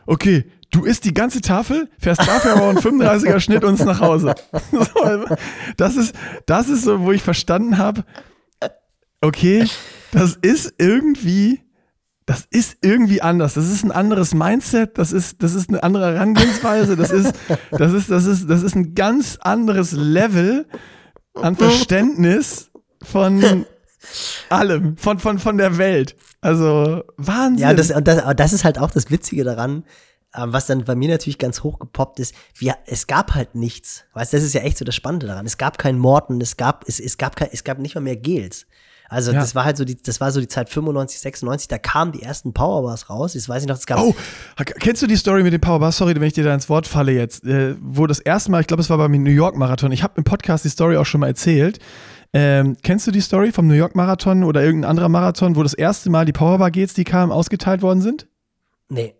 okay, du isst die ganze Tafel, fährst dafür aber einen 35er Schnitt uns nach Hause. [laughs] So, das, ist, das ist so, wo ich verstanden habe, okay, das ist irgendwie, das ist irgendwie anders. Das ist ein anderes Mindset, das ist, das ist eine andere Herangehensweise, das ist, das ist, das ist, das ist ein ganz anderes Level an Verständnis von allem, von, von, von der Welt. Also Wahnsinn. Ja, das, und das, aber das ist halt auch das Witzige daran, ähm, was dann bei mir natürlich ganz hoch gepoppt ist. Wir, es gab halt nichts. Weißt das ist ja echt so das Spannende daran. Es gab keinen Morten, es gab, es, es gab kein, es gab nicht mal mehr Gels. Also Ja. das war halt so die, das war so die Zeit 95, 96, da kamen die ersten Powerbars raus. Jetzt weiß ich noch, es gab Oh, kennst du die Story mit dem Powerbar? Sorry, wenn ich dir da ins Wort falle jetzt. Äh, wo das erste Mal, ich glaube, es war beim New York Marathon. Ich habe im Podcast die Story auch schon mal erzählt. Ähm, kennst du die Story vom New York Marathon oder irgendein anderer Marathon, wo das erste Mal die Powerbar Gates, die kamen, ausgeteilt worden sind? nee.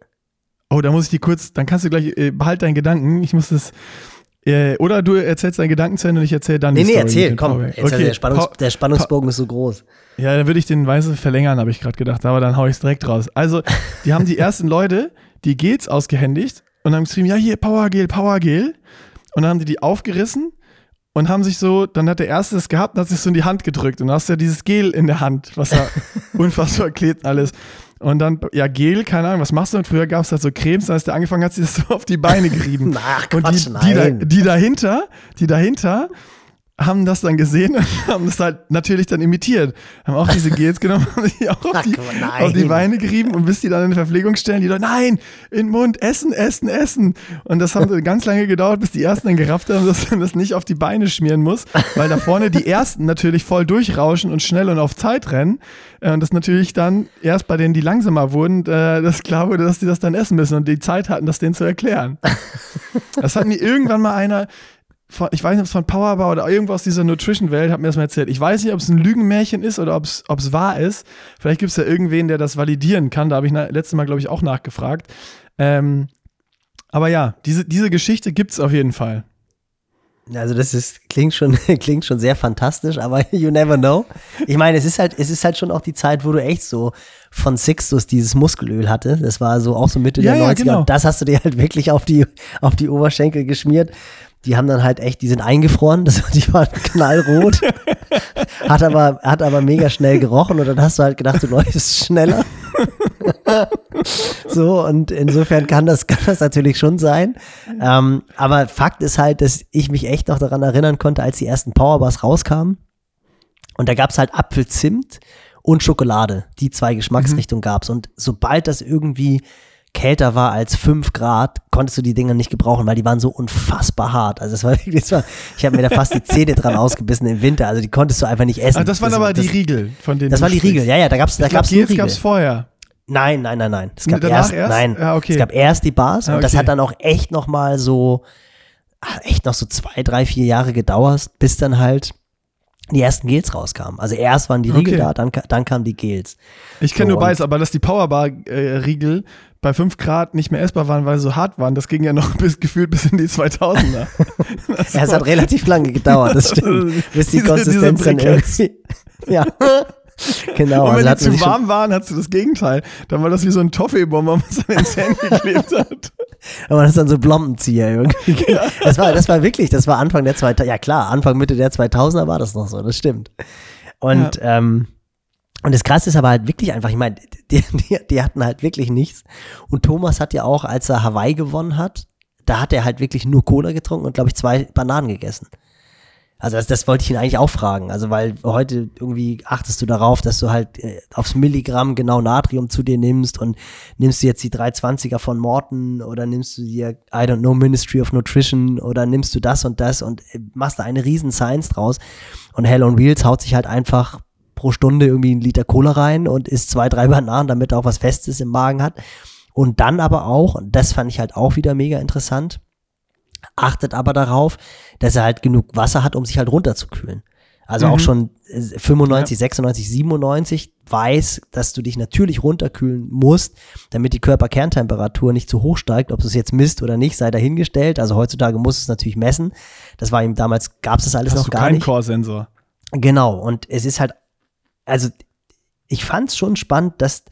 Oh, da muss ich die kurz, dann kannst du gleich, äh, behalt deinen Gedanken. Ich muss das. Äh, oder du erzählst deinen Gedanken zu Ende und ich erzähle dann Nee, die nee, Story. erzähl, komm. Jetzt, also der, Spannungs, Pa- der Spannungsbogen ist so groß. ja, dann würde ich den Weise verlängern, habe ich gerade gedacht, aber dann hau ich es direkt raus. Also, die haben die [laughs] ersten Leute, die Gels ausgehändigt und haben geschrieben, ja, hier, Powergel, Powergel. Und dann haben die die aufgerissen und haben sich so, dann hat der Erste das gehabt und hat sich so in die Hand gedrückt und dann hast du ja dieses Gel in der Hand, was da [laughs] unfassbar klebt alles. Und dann, ja, Gel, keine Ahnung, was machst du? Und früher gab es halt so Cremes, als der angefangen hat, sich das so auf die Beine gerieben. [laughs] Ach, und Quatsch, die, die, da, die dahinter, die dahinter haben das dann gesehen und [laughs] haben das halt natürlich dann imitiert. Haben auch diese Gels genommen, [laughs] haben sich auch auf die, auf die Beine gerieben und bis die dann in die Verpflegung stellen, die dann, nein, in den Mund, essen, essen, essen. Und das haben ganz lange gedauert, bis die ersten dann gerafft haben, [laughs] dass man das nicht auf die Beine schmieren muss, weil da vorne die ersten natürlich voll durchrauschen und schnell und auf Zeit rennen. Äh, Und das natürlich dann erst bei denen, die langsamer wurden, äh, das klar wurde, dass die das dann essen müssen und die Zeit hatten, das denen zu erklären. Das hat mir irgendwann mal einer, von, ich weiß nicht, ob es von Powerbar oder irgendwo aus dieser Nutrition-Welt, hat mir das mal erzählt. Ich weiß nicht, ob es ein Lügenmärchen ist oder ob es wahr ist. Vielleicht gibt es ja irgendwen, der das validieren kann. Da habe ich letztes Mal, glaube ich, auch nachgefragt. Ähm, aber ja, diese, diese Geschichte gibt es auf jeden Fall. Also das ist, klingt schon, [laughs] klingt schon sehr fantastisch, aber [laughs] you never know. Ich meine, es ist halt, es ist halt schon auch die Zeit, wo du echt so von Sixtus dieses Muskelöl hatte. Das war so auch so Mitte Ja, der ja, 90er. genau. Und das hast du dir halt wirklich auf die, auf die Oberschenkel geschmiert. Die haben dann halt echt, die sind eingefroren, [laughs] das, die waren knallrot. [laughs] hat aber, hat aber mega schnell gerochen und dann hast du halt gedacht, du läufst schneller. [laughs] so, und insofern kann das, kann das natürlich schon sein. Ähm, aber Fakt ist halt, dass ich mich echt noch daran erinnern konnte, als die ersten Powerbars rauskamen. Und da gab es halt Apfelzimt und Schokolade. Die zwei Geschmacksrichtungen gab's Und sobald das irgendwie kälter war als 5 Grad, konntest du die Dinger nicht gebrauchen, weil die waren so unfassbar hart. Also es war [laughs] wirklich, das war, ich habe mir da fast die Zähne dran ausgebissen im Winter. Also die konntest du einfach nicht essen. Ah, das waren aber die das, Riegel, von denen Das waren die Riegel, ja, ja, da gab's, da Ich glaub, gab's Riegel. gab's vorher. Nein, nein, nein, nein. Es gab erst, erst? nein, Ja, okay. es gab erst die Bars Ah, und das okay. hat dann auch echt noch mal so, ach, echt noch so zwei, drei, vier Jahre gedauert, bis dann halt die ersten Gels rauskamen. Also erst waren die Riegel Okay. da, dann, dann kamen die Gels. Ich kenne So, nur beides, aber dass die Powerbar-Riegel bei 5 Grad nicht mehr essbar waren, weil sie so hart waren, das ging ja noch [laughs] bis, gefühlt bis in die 2000er. Das [laughs] Ja, es hat relativ lange gedauert, das [laughs] stimmt. Bis die Diese- Konsistenz diese dann irgendwie. Ja. Genau. Und wenn also die zu warm waren, hat sie das Gegenteil. Dann war das wie so ein Toffee-Bomber, was an den Zähnen geklebt hat. Aber das ist dann so Blombenzieher irgendwie. Das war, das war wirklich, das war Anfang der 2000er, ja klar, Anfang, Mitte der 2000er war das noch so, das stimmt. Und, ähm, und das Krasse ist aber halt wirklich einfach, ich meine, [laughs] die, die, die hatten halt wirklich nichts. Und Thomas hat ja auch, als er Hawaii gewonnen hat, da hat er halt wirklich nur Cola getrunken und, glaube ich, zwei Bananen gegessen. Also das, das wollte ich ihn eigentlich auch fragen. Also weil heute irgendwie achtest du darauf, dass du halt äh, aufs Milligramm genau Natrium zu dir nimmst und nimmst du jetzt die 320er von Morton oder nimmst du dir, I don't know, Ministry of Nutrition oder nimmst du das und das und äh, machst da eine riesen Science draus. Und Hell on Wheels haut sich halt einfach pro Stunde irgendwie einen Liter Cola rein und isst zwei, drei Bananen, damit er auch was Festes im Magen hat. Und dann aber auch, und das fand ich halt auch wieder mega interessant, achtet aber darauf, dass er halt genug Wasser hat, um sich halt runterzukühlen. Also auch Mhm. schon äh, 95, 96, 97 weiß, dass du dich natürlich runterkühlen musst, damit die Körperkerntemperatur nicht zu hoch steigt. Ob du es jetzt misst oder nicht, sei dahingestellt. Also heutzutage muss es natürlich messen. Das war ihm damals, gab es das alles Hast noch du gar keinen nicht. Core-Sensor? Genau, und es ist halt, also ich fand es schon spannend, dass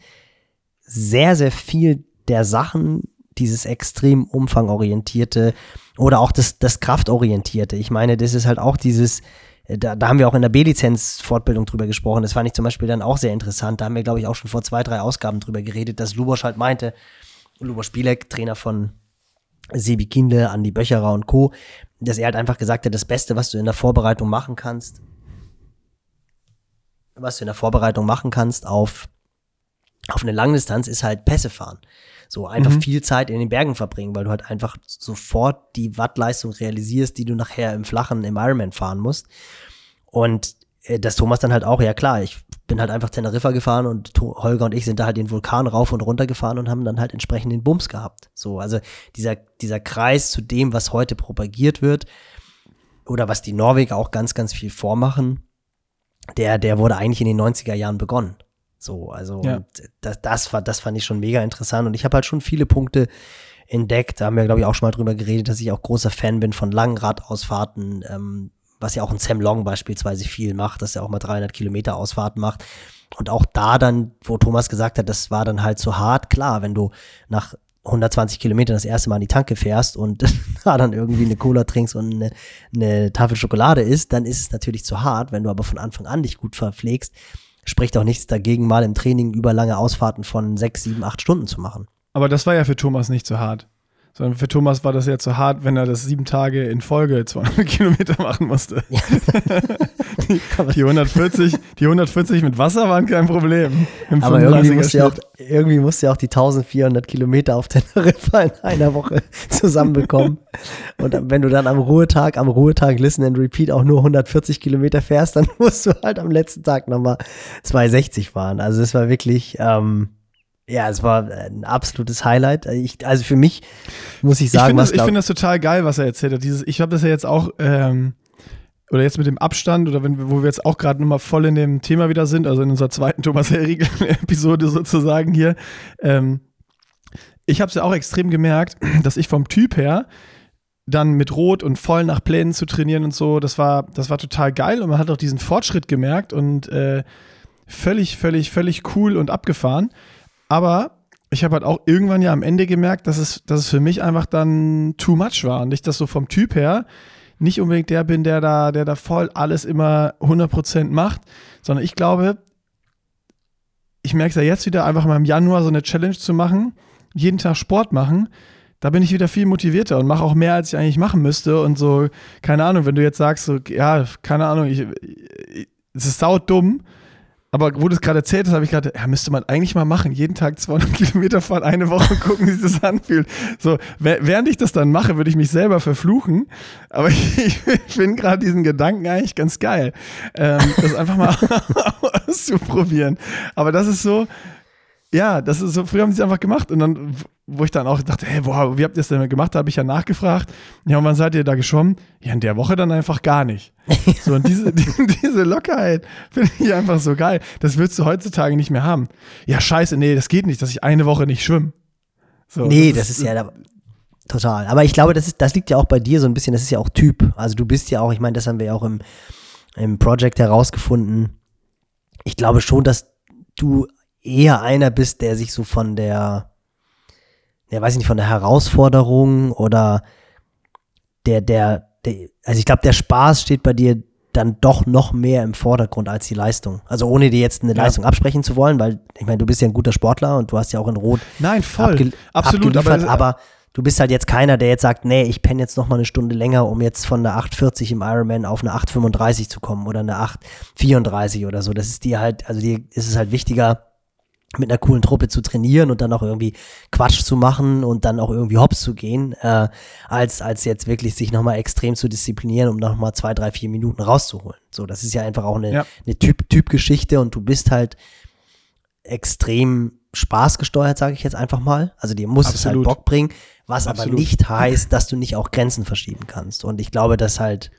sehr, sehr viel der Sachen, dieses extrem umfangorientierte oder auch das, das kraftorientierte, ich meine, das ist halt auch dieses, äh, da, da haben wir auch in der B-Lizenz-Fortbildung drüber gesprochen, das fand ich zum Beispiel dann auch sehr interessant, da haben wir, glaube ich, auch schon vor zwei, drei Ausgaben drüber geredet, dass Lubosch halt meinte, Lubosch Bielek, Trainer von Sebi Kindle, Andi Böcherer und Co., dass er halt einfach gesagt hat, das Beste, was du in der Vorbereitung machen kannst, was du in der Vorbereitung machen kannst auf, auf eine Langdistanz, ist halt Pässe fahren. So einfach Mhm. viel Zeit in den Bergen verbringen, weil du halt einfach sofort die Wattleistung realisierst, die du nachher im Flachen im Ironman fahren musst. Und äh, das Thomas dann halt auch, ja klar, ich bin halt einfach Teneriffa gefahren und Holger und ich sind da halt den Vulkan rauf und runter gefahren und haben dann halt entsprechend den Bums gehabt. So, also dieser, dieser Kreis zu dem, was heute propagiert wird oder was die Norweger auch ganz, ganz viel vormachen, der, der wurde eigentlich in den 90er Jahren begonnen. So, also Ja. das, das, war, das fand ich schon mega interessant und ich habe halt schon viele Punkte entdeckt. Da haben wir, glaube ich, auch schon mal drüber geredet, dass ich auch großer Fan bin von langen Radausfahrten, ähm, was ja auch ein Sam Long beispielsweise viel macht, dass er auch mal 300 Kilometer Ausfahrten macht. Und auch da dann, wo Thomas gesagt hat, das war dann halt zu hart, klar, wenn du nach 120 Kilometer das erste Mal in die Tanke fährst und [laughs] da dann irgendwie eine Cola trinkst und eine, eine Tafel Schokolade isst, dann ist es natürlich zu hart. Wenn du aber von Anfang an dich gut verpflegst, spricht auch nichts dagegen, mal im Training über lange Ausfahrten von sechs, sieben, acht Stunden zu machen. Aber das war ja für Thomas nicht zu hart. Sondern für Thomas war das ja zu hart, wenn er das sieben Tage in Folge 200 [laughs] Kilometer machen musste. Ja. [laughs] die, die, 140, die 140 mit Wasser waren kein Problem. Aber irgendwie musste, ja auch, irgendwie musste ja auch die 1400 Kilometer auf Teneriffa [laughs] in einer Woche zusammenbekommen. Und wenn du dann am Ruhetag, am Ruhetag Listen and Repeat auch nur 140 Kilometer fährst, dann musst du halt am letzten Tag nochmal 260 fahren. Also es war wirklich, ähm, ja, es war ein absolutes Highlight. Ich, also für mich muss ich sagen, ich finde das, find das, total geil, was er erzählt hat. Dieses, ich habe das ja jetzt auch, ähm, oder jetzt mit dem Abstand, oder wenn, wo wir jetzt auch gerade nochmal voll in dem Thema wieder sind, also in unserer zweiten Thomas Herriegel-Episode [laughs] sozusagen hier. Ähm, ich habe es ja auch extrem gemerkt, [clears throat] dass ich vom Typ her dann mit Rot und voll nach Plänen zu trainieren und so, das war, das war total geil und man hat auch diesen Fortschritt gemerkt und äh, völlig, völlig, völlig cool und abgefahren. Aber ich habe halt auch irgendwann ja am Ende gemerkt, dass es, dass es für mich einfach dann too much war und ich das so vom Typ her nicht unbedingt der bin, der da, der da voll alles immer 100% macht, sondern ich glaube, ich merke es ja jetzt wieder, einfach mal im Januar so eine Challenge zu machen, jeden Tag Sport machen, da bin ich wieder viel motivierter und mache auch mehr, als ich eigentlich machen müsste und so, keine Ahnung, wenn du jetzt sagst, so, ja, keine Ahnung, ich, ich es ist sau dumm, aber wo du es gerade erzählt hast, habe ich gerade, ja, müsste man eigentlich mal machen. Jeden Tag 200 Kilometer fahren, eine Woche [laughs] gucken, wie sich das anfühlt. So, während ich das dann mache, würde ich mich selber verfluchen. Aber ich, [laughs] ich finde gerade diesen Gedanken eigentlich ganz geil, ähm, das einfach mal [laughs] auszuprobieren. Aber das ist so, ja, das ist so, früher haben sie es einfach gemacht und dann, wo ich dann auch dachte, hey, wow, wie habt ihr das denn gemacht? Da habe ich ja nachgefragt. Ja, und wann seid ihr da geschwommen? Ja, in der Woche dann einfach gar nicht. [laughs] so, und diese, die, diese Lockerheit finde ich einfach so geil. Das würdest du heutzutage nicht mehr haben. Ja, scheiße, nee, das geht nicht, dass ich eine Woche nicht schwimme. So, nee, das ist, das ist ja total. Aber ich glaube, das, ist, das liegt ja auch bei dir so ein bisschen, das ist ja auch Typ. Also du bist ja auch, ich meine, das haben wir ja auch im, im Project herausgefunden. Ich glaube schon, dass du eher einer bist, der sich so von der, ja, weiß ich nicht, von der Herausforderung oder der, der, der also ich glaube, der Spaß steht bei dir dann doch noch mehr im Vordergrund als die Leistung. Also ohne dir jetzt eine ja. Leistung absprechen zu wollen, weil ich meine, du bist ja ein guter Sportler und du hast ja auch in Rot Nein, voll. Absolut, aber, aber du bist halt jetzt keiner, der jetzt sagt, nee, ich penne jetzt noch mal eine Stunde länger, um jetzt von einer 840 im Ironman auf eine 835 zu kommen oder eine 834 oder so. Das ist dir halt, also dir ist es halt wichtiger, mit einer coolen Truppe zu trainieren und dann auch irgendwie Quatsch zu machen und dann auch irgendwie hops zu gehen, äh, als, als jetzt wirklich sich nochmal extrem zu disziplinieren, um nochmal zwei, drei, vier Minuten rauszuholen. So, das ist ja einfach auch eine, ja. eine Typ, Typgeschichte und du bist halt extrem spaßgesteuert, sage ich jetzt einfach mal. Also dir muss es halt Bock bringen, was Absolut. aber nicht heißt, dass du nicht auch Grenzen verschieben kannst. Und ich glaube, dass halt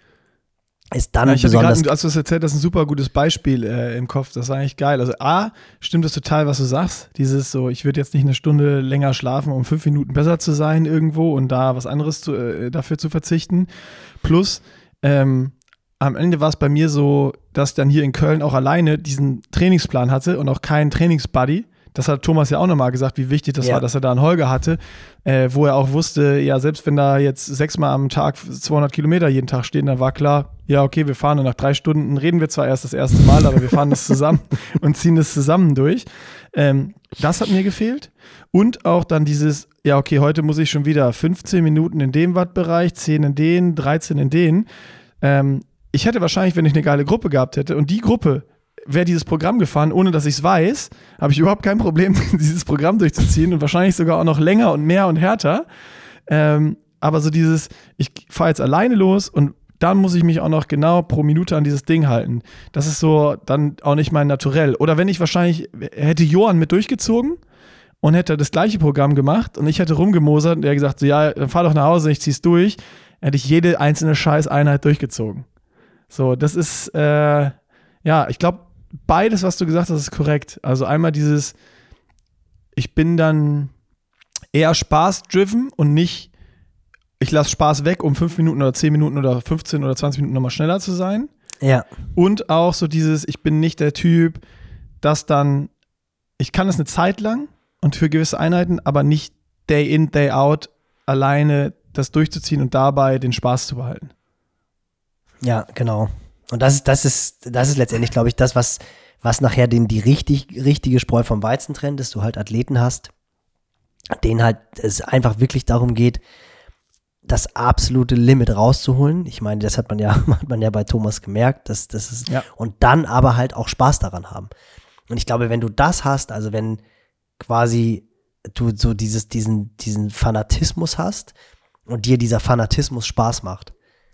ist dann ja, ich besonders. Grad, als du es erzählt hast, ein super gutes Beispiel äh, im Kopf. Das war eigentlich geil. Also A, stimmt das total, was du sagst. Dieses so, ich würde jetzt nicht eine Stunde länger schlafen, um fünf Minuten besser zu sein irgendwo und da was anderes zu, äh, dafür zu verzichten. Plus, ähm, am Ende war es bei mir so, dass ich dann hier in Köln auch alleine diesen Trainingsplan hatte und auch keinen Trainingsbuddy das hat Thomas ja auch nochmal gesagt, wie wichtig das ja. war, dass er da einen Holger hatte, äh, wo er auch wusste, ja, selbst wenn da jetzt sechsmal am Tag 200 Kilometer jeden Tag stehen, dann war klar, ja, okay, wir fahren und nach drei Stunden reden wir zwar erst das erste Mal, aber wir fahren das zusammen [laughs] und ziehen das zusammen durch. Ähm, das hat mir gefehlt. Und auch dann dieses, ja, okay, heute muss ich schon wieder 15 Minuten in dem Wattbereich, 10 in den, 13 in den. Ähm, ich hätte wahrscheinlich, wenn ich eine geile Gruppe gehabt hätte und die Gruppe wäre dieses Programm gefahren, ohne dass ich es weiß, habe ich überhaupt kein Problem, [laughs] dieses Programm durchzuziehen und wahrscheinlich sogar auch noch länger und mehr und härter. Ähm, aber so dieses, ich fahre jetzt alleine los und dann muss ich mich auch noch genau pro Minute an dieses Ding halten. Das ist so dann auch nicht mein Naturell. Oder wenn ich wahrscheinlich, hätte Johann mit durchgezogen und hätte das gleiche Programm gemacht und ich hätte rumgemosert und er gesagt, so, ja, dann fahr doch nach Hause, ich zieh's durch, hätte ich jede einzelne Scheißeinheit durchgezogen. So, das ist, äh, ja, ich glaube, beides, was du gesagt hast, ist korrekt. Also einmal dieses, ich bin dann eher spaßdriven und nicht, ich lasse Spaß weg, um fünf Minuten oder zehn Minuten oder 15 oder 20 Minuten nochmal schneller zu sein. Ja. Und auch so dieses, ich bin nicht der Typ, das dann, ich kann das eine Zeit lang und für gewisse Einheiten, aber nicht Day in, Day out alleine das durchzuziehen und dabei den Spaß zu behalten. Ja, genau. Und das ist, das ist, das ist letztendlich, glaube ich, das, was, was nachher den, die richtig, richtige Spreu vom Weizen trennt, dass du halt Athleten hast, denen halt es einfach wirklich darum geht, das absolute Limit rauszuholen. Ich meine, das hat man ja, [laughs] hat man ja bei Thomas gemerkt, dass das ist, Ja. und dann aber halt auch Spaß daran haben. Und ich glaube, wenn du das hast, also wenn quasi du so dieses, diesen, diesen Fanatismus hast und dir dieser Fanatismus Spaß macht.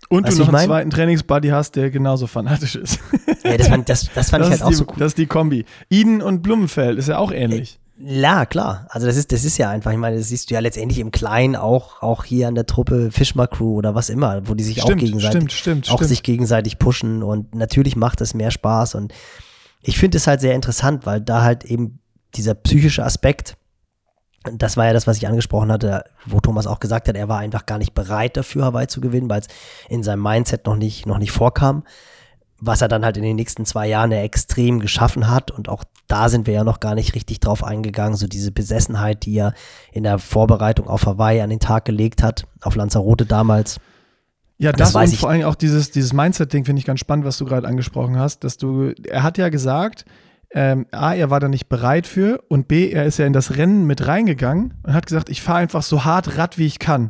Und Weißt du noch ich einen mein? zweiten Trainingsbuddy hast, der genauso fanatisch ist. Ja, das, fand, das, das fand ich das, halt auch ist so die, cool. das ist die Kombi. Eden und Blumenfeld ist ja auch ähnlich. Ja, klar. Also das ist, das ist ja einfach, ich meine, das siehst du ja letztendlich im Kleinen auch, auch hier an der Truppe Fischmar Crew oder was immer, wo die sich auch Stimmt, gegenseitig, stimmt, stimmt, auch sich gegenseitig pushen und natürlich macht es mehr Spaß und ich finde es halt sehr interessant, weil da halt eben dieser psychische Aspekt, das war ja das, was ich angesprochen hatte, wo Thomas auch gesagt hat, er war einfach gar nicht bereit dafür, Hawaii zu gewinnen, weil es in seinem Mindset noch nicht, noch nicht vorkam was er dann halt in den nächsten zwei Jahren ja extrem geschaffen hat. Und auch da sind wir ja noch gar nicht richtig drauf eingegangen. So diese Besessenheit, die er in der Vorbereitung auf Hawaii an den Tag gelegt hat, auf Lanzarote damals. Ja, Das das, und ich. vor allem auch dieses, dieses Mindset-Ding finde ich ganz spannend, was du gerade angesprochen hast, dass du, er hat ja gesagt, ähm, A, er war da nicht bereit für und B, er ist ja in das Rennen mit reingegangen und hat gesagt, ich fahre einfach so hart Rad, wie ich kann.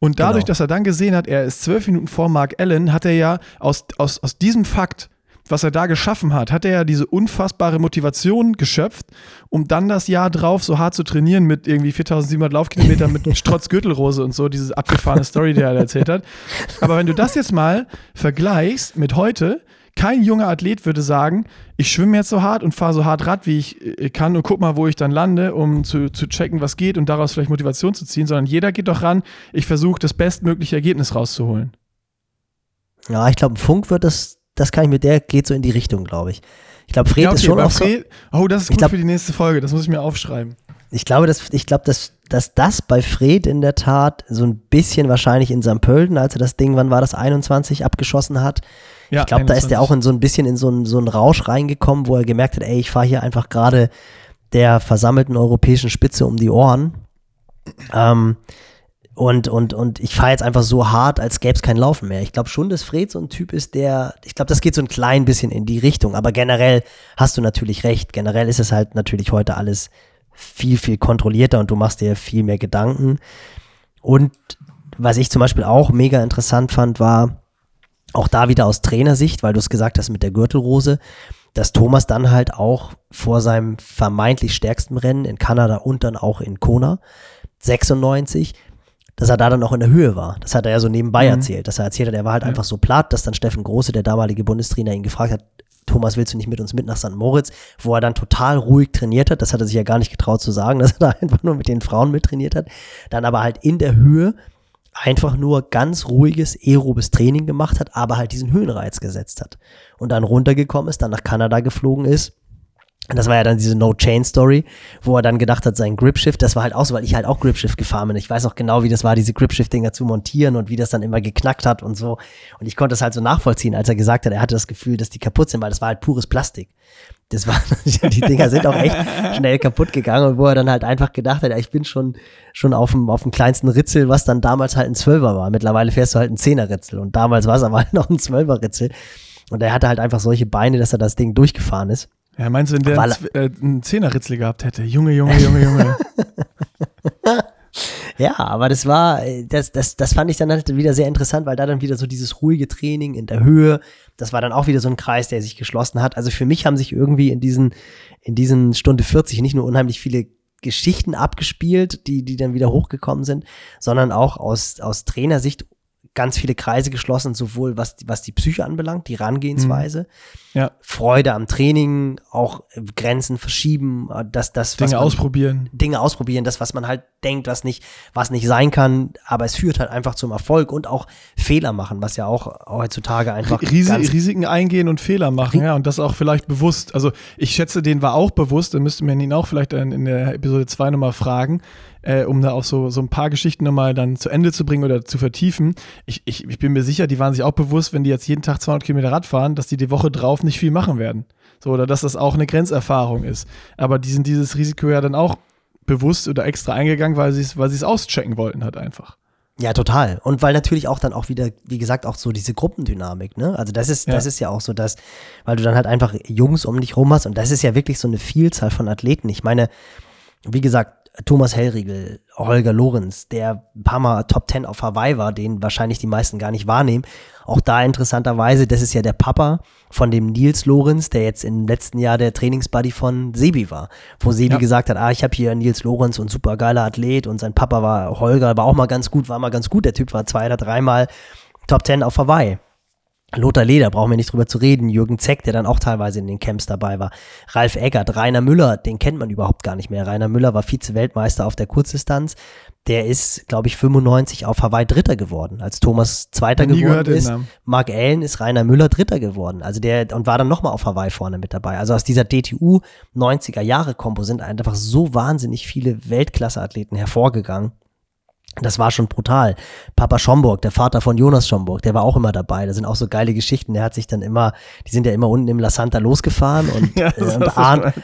Und dadurch, Genau. dass er dann gesehen hat, er ist zwölf Minuten vor Mark Allen, hat er ja aus, aus, aus diesem Fakt, was er da geschaffen hat, hat er ja diese unfassbare Motivation geschöpft, um dann das Jahr drauf so hart zu trainieren mit irgendwie 4700 Laufkilometern mit [laughs] Strotz Gürtelrose und so, diese abgefahrene Story, die er erzählt hat. Aber wenn du das jetzt mal vergleichst mit heute, kein junger Athlet würde sagen, ich schwimme jetzt so hart und fahre so hart Rad, wie ich äh, kann und guck mal, wo ich dann lande, um zu, zu checken, was geht und daraus vielleicht Motivation zu ziehen, sondern jeder geht doch ran, ich versuche das bestmögliche Ergebnis rauszuholen. Ja, ich glaube, Funk wird das, das kann ich mit der, geht so in die Richtung, glaube ich. Ich glaube, Fred Ja, ist okay, schon bei auch so, Fred, oh, das ist gut glaub- für die nächste Folge, das muss ich mir aufschreiben. Ich glaube, dass, ich glaube, dass, dass das bei Fred in der Tat so ein bisschen wahrscheinlich in St. Pölten, als er das Ding, wann war das, 21 abgeschossen hat. Ja, ich glaube, da ist er 21. auch in so ein bisschen in so einen so Rausch reingekommen, wo er gemerkt hat, ey, ich fahre hier einfach gerade der versammelten europäischen Spitze um die Ohren. Ähm, und, und, und ich fahre jetzt einfach so hart, als gäbe es kein Laufen mehr. Ich glaube schon, dass Fred so ein Typ ist, der, ich glaube, das geht so ein klein bisschen in die Richtung. Aber generell hast du natürlich recht. Generell ist es halt natürlich heute alles viel, viel kontrollierter und du machst dir viel mehr Gedanken. Und was ich zum Beispiel auch mega interessant fand, war auch da wieder aus Trainersicht, weil du es gesagt hast mit der Gürtelrose, dass Thomas dann halt auch vor seinem vermeintlich stärksten Rennen in Kanada und dann auch in Kona 96, dass er da dann auch in der Höhe war. Das hat er ja so nebenbei Mhm. erzählt, dass er erzählt hat, er war halt einfach so platt, dass dann Steffen Große, der damalige Bundestrainer, ihn gefragt hat, Thomas, willst du nicht mit uns mit nach St. Moritz, wo er dann total ruhig trainiert hat. Das hat er sich ja gar nicht getraut zu sagen, [laughs] dass er da einfach nur mit den Frauen mittrainiert hat. Dann aber halt in der Höhe einfach nur ganz ruhiges, aerobes Training gemacht hat, aber halt diesen Höhenreiz gesetzt hat. Und dann runtergekommen ist, dann nach Kanada geflogen ist. Und das war ja dann diese No-Chain-Story, wo er dann gedacht hat, sein Gripshift, das war halt auch so, weil ich halt auch Gripshift gefahren bin. Ich weiß auch genau, wie das war, diese Gripshift-Dinger zu montieren und wie das dann immer geknackt hat und so. Und ich konnte das halt so nachvollziehen, als er gesagt hat, er hatte das Gefühl, dass die kaputt sind, weil das war halt pures Plastik. Das war, [laughs] die Dinger sind auch echt [laughs] schnell kaputt gegangen und wo er dann halt einfach gedacht hat, ja, ich bin schon, schon auf dem, auf dem kleinsten Ritzel, was dann damals halt ein Zwölfer war. Mittlerweile fährst du halt ein Zehner-Ritzel und damals war es aber halt [laughs] noch ein Zwölfer-Ritzel. Und er hatte halt einfach solche Beine, dass er das Ding durchgefahren ist. Ja, meinst du, wenn der Weil- einen, äh, einen Zehnerritzel gehabt hätte? Junge, Junge, Junge, Junge. Ja, aber das war, äh, das, das, das fand ich dann halt wieder sehr interessant, weil da dann wieder so dieses ruhige Training in der Höhe, das war dann auch wieder so ein Kreis, der sich geschlossen hat. Also für mich haben sich irgendwie in diesen, in diesen Stunde 40 nicht nur unheimlich viele Geschichten abgespielt, die, die dann wieder hochgekommen sind, sondern auch aus, aus Trainersicht ganz viele Kreise geschlossen, sowohl was, die- was die Psyche anbelangt, die Herangehensweise, ja, Freude am Training, auch Grenzen verschieben, äh, dass das, Dinge man- ausprobieren. Dinge ausprobieren, das, was man halt denkt, was nicht, was nicht sein kann, aber es führt halt einfach zum Erfolg und auch Fehler machen, was ja auch heutzutage einfach ganz, Risiken eingehen und Fehler machen, ja, und das auch vielleicht bewusst. Also ich schätze, den war auch bewusst, dann müsste man ihn auch vielleicht in der Episode 2 nochmal fragen, äh, um da auch so, so ein paar Geschichten nochmal dann zu Ende zu bringen oder zu vertiefen. Ich, ich, ich bin mir sicher, die waren sich auch bewusst, wenn die jetzt jeden Tag 200 Kilometer Rad fahren, dass die die Woche drauf nicht viel machen werden. So, oder dass das auch eine Grenzerfahrung ist. Aber die sind dieses Risiko ja dann auch bewusst oder extra eingegangen, weil sie es weil es auschecken wollten halt einfach. Ja, total. Und weil natürlich auch dann auch wieder, wie gesagt, auch so diese Gruppendynamik, ne? Also das ist, ja. das ist ja auch so, dass, weil du dann halt einfach Jungs um dich rum hast und das ist ja wirklich so eine Vielzahl von Athleten. Ich meine, wie gesagt, Thomas Hellriegel, Holger Lorenz, der ein paar Mal Top 10 auf Hawaii war, den wahrscheinlich die meisten gar nicht wahrnehmen. Auch da interessanterweise, das ist ja der Papa von dem Nils Lorenz, der jetzt im letzten Jahr der Trainingsbuddy von Sebi war. Wo Sebi ja. gesagt hat, ah, ich habe hier Nils Lorenz und super geiler Athlet und sein Papa war Holger, war auch mal ganz gut, war mal ganz gut. Der Typ war zwei oder dreimal Top 10 auf Hawaii. Lothar Leder, brauchen wir nicht drüber zu reden. Jürgen Zeck, der dann auch teilweise in den Camps dabei war. Ralf Eggert, Rainer Müller, den kennt man überhaupt gar nicht mehr. Rainer Müller war Vize-Weltmeister auf der Kurzdistanz. Der ist, glaube ich, 95 auf Hawaii Dritter geworden. Als Thomas Zweiter geworden ist, Mark Allen ist Rainer Müller Dritter geworden. Also der, und war dann nochmal auf Hawaii vorne mit dabei. Also aus dieser DTU 90er Jahre Kompo sind einfach so wahnsinnig viele Weltklasse-Athleten hervorgegangen. Das war schon brutal. Papa Schomburg, der Vater von Jonas Schomburg, der war auch immer dabei. Da sind auch so geile Geschichten. Der hat sich dann immer, die sind ja immer unten im La Santa losgefahren und, [laughs] ja, äh, und Arndt,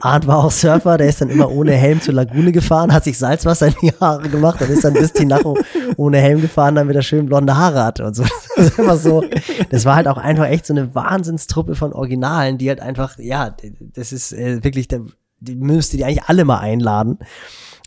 Arndt war auch Surfer, der ist dann immer ohne Helm zur Lagune gefahren, hat sich Salzwasser in die Haare gemacht und ist dann bis Tinacho ohne Helm gefahren, damit er schön blonde Haare hatte und so. [laughs] Das, ist immer so. das war halt auch einfach echt so eine Wahnsinnstruppe von Originalen, die halt einfach, ja, das ist äh, wirklich, die müsste die eigentlich alle mal einladen.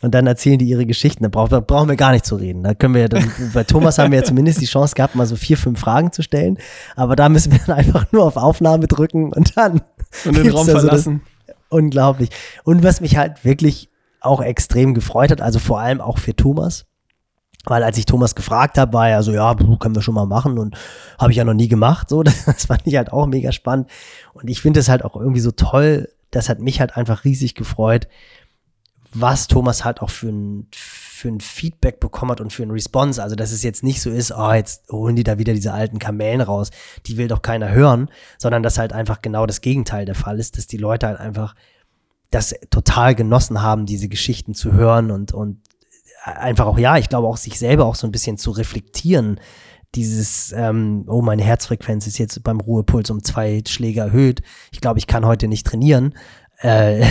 Und dann erzählen die ihre Geschichten. Da brauchen, brauchen wir gar nicht zu reden. Da können wir ja dann, bei Thomas haben wir ja zumindest die Chance gehabt, mal so vier, fünf Fragen zu stellen. Aber da müssen wir dann einfach nur auf Aufnahme drücken und dann. Und den Raum verlassen. Das, unglaublich. Und was mich halt wirklich auch extrem gefreut hat, also vor allem auch für Thomas, weil als ich Thomas gefragt habe, war er so, ja, können wir schon mal machen und habe ich ja noch nie gemacht. So, [laughs] das fand ich halt auch mega spannend. Und ich finde es halt auch irgendwie so toll. Das hat mich halt einfach riesig gefreut, was Thomas halt auch für ein, für ein Feedback bekommen hat und für ein Response. Also, dass es jetzt nicht so ist, oh, jetzt holen die da wieder diese alten Kamellen raus, die will doch keiner hören, sondern dass halt einfach genau das Gegenteil der Fall ist, dass die Leute halt einfach das total genossen haben, diese Geschichten zu hören und, und einfach auch, ja, ich glaube auch sich selber auch so ein bisschen zu reflektieren. Dieses, ähm, oh, meine Herzfrequenz ist jetzt beim Ruhepuls um zwei Schläge erhöht. Ich glaube, ich kann heute nicht trainieren. Äh, [laughs]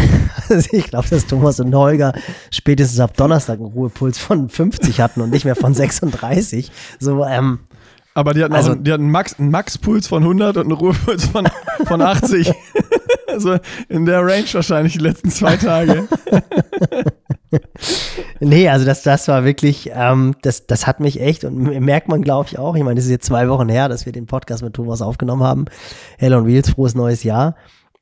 ich glaube, dass Thomas und Holger spätestens ab Donnerstag einen Ruhepuls von 50 hatten und nicht mehr von 36. So, ähm, aber die hatten, also, auch, die hatten einen, Max, einen Max-Puls von 100 und einen Ruhepuls von, von 80. [laughs] also in der Range wahrscheinlich die letzten zwei Tage. [laughs] nee, also das, das war wirklich, ähm, das, das hat mich echt und merkt man, glaube ich, auch. Ich meine, es ist jetzt zwei Wochen her, dass wir den Podcast mit Thomas aufgenommen haben. Hell on Wheels, frohes neues Jahr.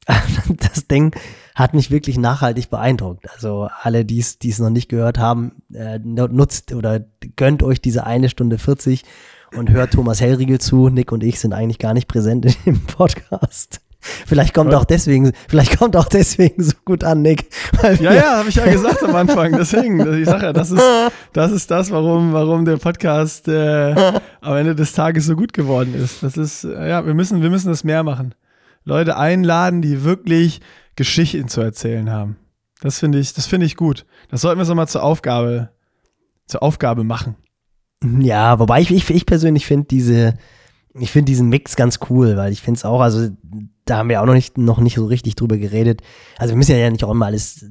[laughs] das Ding hat mich wirklich nachhaltig beeindruckt. Also alle, die es noch nicht gehört haben, äh, nutzt oder gönnt euch diese eine Stunde 40 und hört Thomas Hellriegel zu. Nick und ich sind eigentlich gar nicht präsent [laughs] in dem Podcast. Vielleicht kommt auch deswegen, vielleicht kommt auch deswegen so gut an, Nick. Ja, ja, habe ich ja gesagt am Anfang. Deswegen, ich sage ja, das ist, das ist das, warum, warum der Podcast äh, am Ende des Tages so gut geworden ist. Das ist, ja, wir müssen, wir müssen das mehr machen. Leute einladen, die wirklich Geschichten zu erzählen haben. Das finde ich, das finde ich gut. Das sollten wir so mal zur Aufgabe, zur Aufgabe machen. Ja, wobei ich, ich, ich persönlich finde diese, ich finde diesen Mix ganz cool, weil ich finde es auch, also da haben wir auch noch nicht, noch nicht so richtig drüber geredet. Also wir müssen ja nicht auch immer alles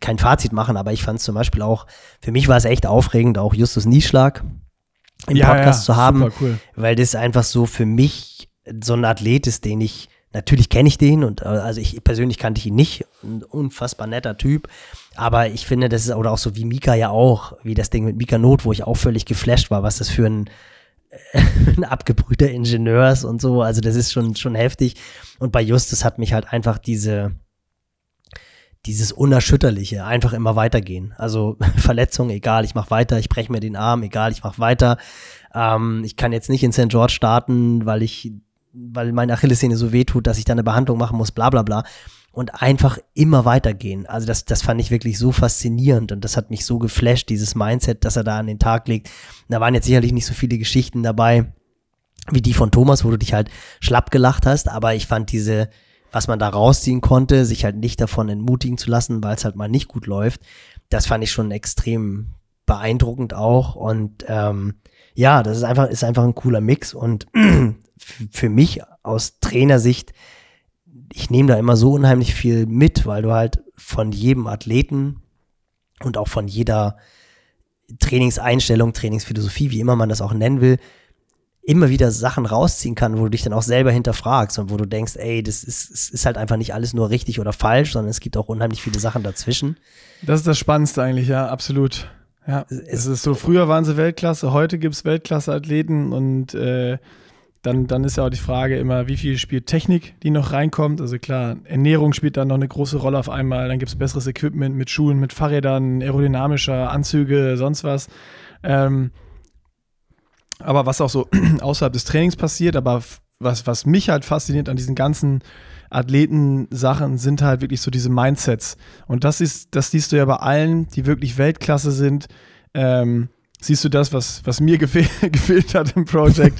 kein Fazit machen, aber ich fand es zum Beispiel auch, für mich war es echt aufregend, auch Justus Nieschlag im ja, Podcast ja, zu haben, cool. weil das einfach so für mich so ein Athlet ist, den ich Natürlich kenne ich den und äh, also ich persönlich kannte ich ihn nicht. Ein unfassbar netter Typ. Aber ich finde, das ist oder auch so wie Mika ja auch, wie das Ding mit Mika Not, wo ich auch völlig geflasht war, was das für ein, [laughs] ein abgebrühter Ingenieur ist und so. Also das ist schon, schon heftig. Und bei Justus hat mich halt einfach diese, dieses Unerschütterliche, einfach immer weitergehen. Also [laughs] Verletzung, egal, ich mach weiter, ich breche mir den Arm, egal, ich mach weiter. Ähm, ich kann jetzt nicht in St. George starten, weil ich weil meine Achillessehne so weh tut, dass ich da eine Behandlung machen muss, bla bla bla. Und einfach immer weitergehen. Also das, das fand ich wirklich so faszinierend und das hat mich so geflasht, dieses Mindset, das er da an den Tag legt. Da waren jetzt sicherlich nicht so viele Geschichten dabei, wie die von Thomas, wo du dich halt schlapp gelacht hast, aber ich fand diese, was man da rausziehen konnte, sich halt nicht davon entmutigen zu lassen, weil es halt mal nicht gut läuft, das fand ich schon extrem beeindruckend auch und ähm, ja, das ist einfach, ist einfach ein cooler Mix und [clears throat] für mich aus Trainersicht, ich nehme da immer so unheimlich viel mit, weil du halt von jedem Athleten und auch von jeder Trainingseinstellung, Trainingsphilosophie, wie immer man das auch nennen will, immer wieder Sachen rausziehen kann, wo du dich dann auch selber hinterfragst und wo du denkst, ey, das ist, es ist halt einfach nicht alles nur richtig oder falsch, sondern es gibt auch unheimlich viele Sachen dazwischen. Das ist das Spannendste eigentlich, ja, absolut. Ja, es ist so, früher waren sie Weltklasse, heute gibt es Weltklasse-Athleten und äh, dann, dann ist ja auch die Frage immer, wie viel spielt Technik, die noch reinkommt. Also klar, Ernährung spielt dann noch eine große Rolle auf einmal. Dann gibt es besseres Equipment mit Schuhen, mit Fahrrädern, aerodynamischer Anzüge, sonst was. Ähm, aber was auch so [clears throat] außerhalb des Trainings passiert, aber was, was mich halt fasziniert an diesen ganzen Athleten-Sachen sind halt wirklich so diese Mindsets. Und das ist, das siehst du ja bei allen, die wirklich Weltklasse sind. Ähm, siehst du das, was, was mir gefehl, [laughs] gefehlt hat im Projekt.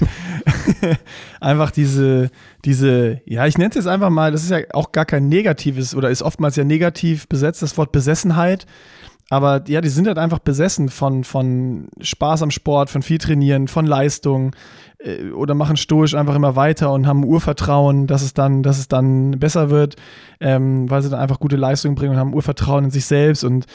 [laughs] einfach diese, diese, ja, ich nenne es jetzt einfach mal, das ist ja auch gar kein negatives oder ist oftmals ja negativ besetzt, das Wort Besessenheit. Aber ja, die sind halt einfach besessen von, von Spaß am Sport, von viel Trainieren, von Leistung äh, oder machen stoisch einfach immer weiter und haben Urvertrauen, dass es dann, dass es dann besser wird, ähm, weil sie dann einfach gute Leistungen bringen und haben Urvertrauen in sich selbst. Und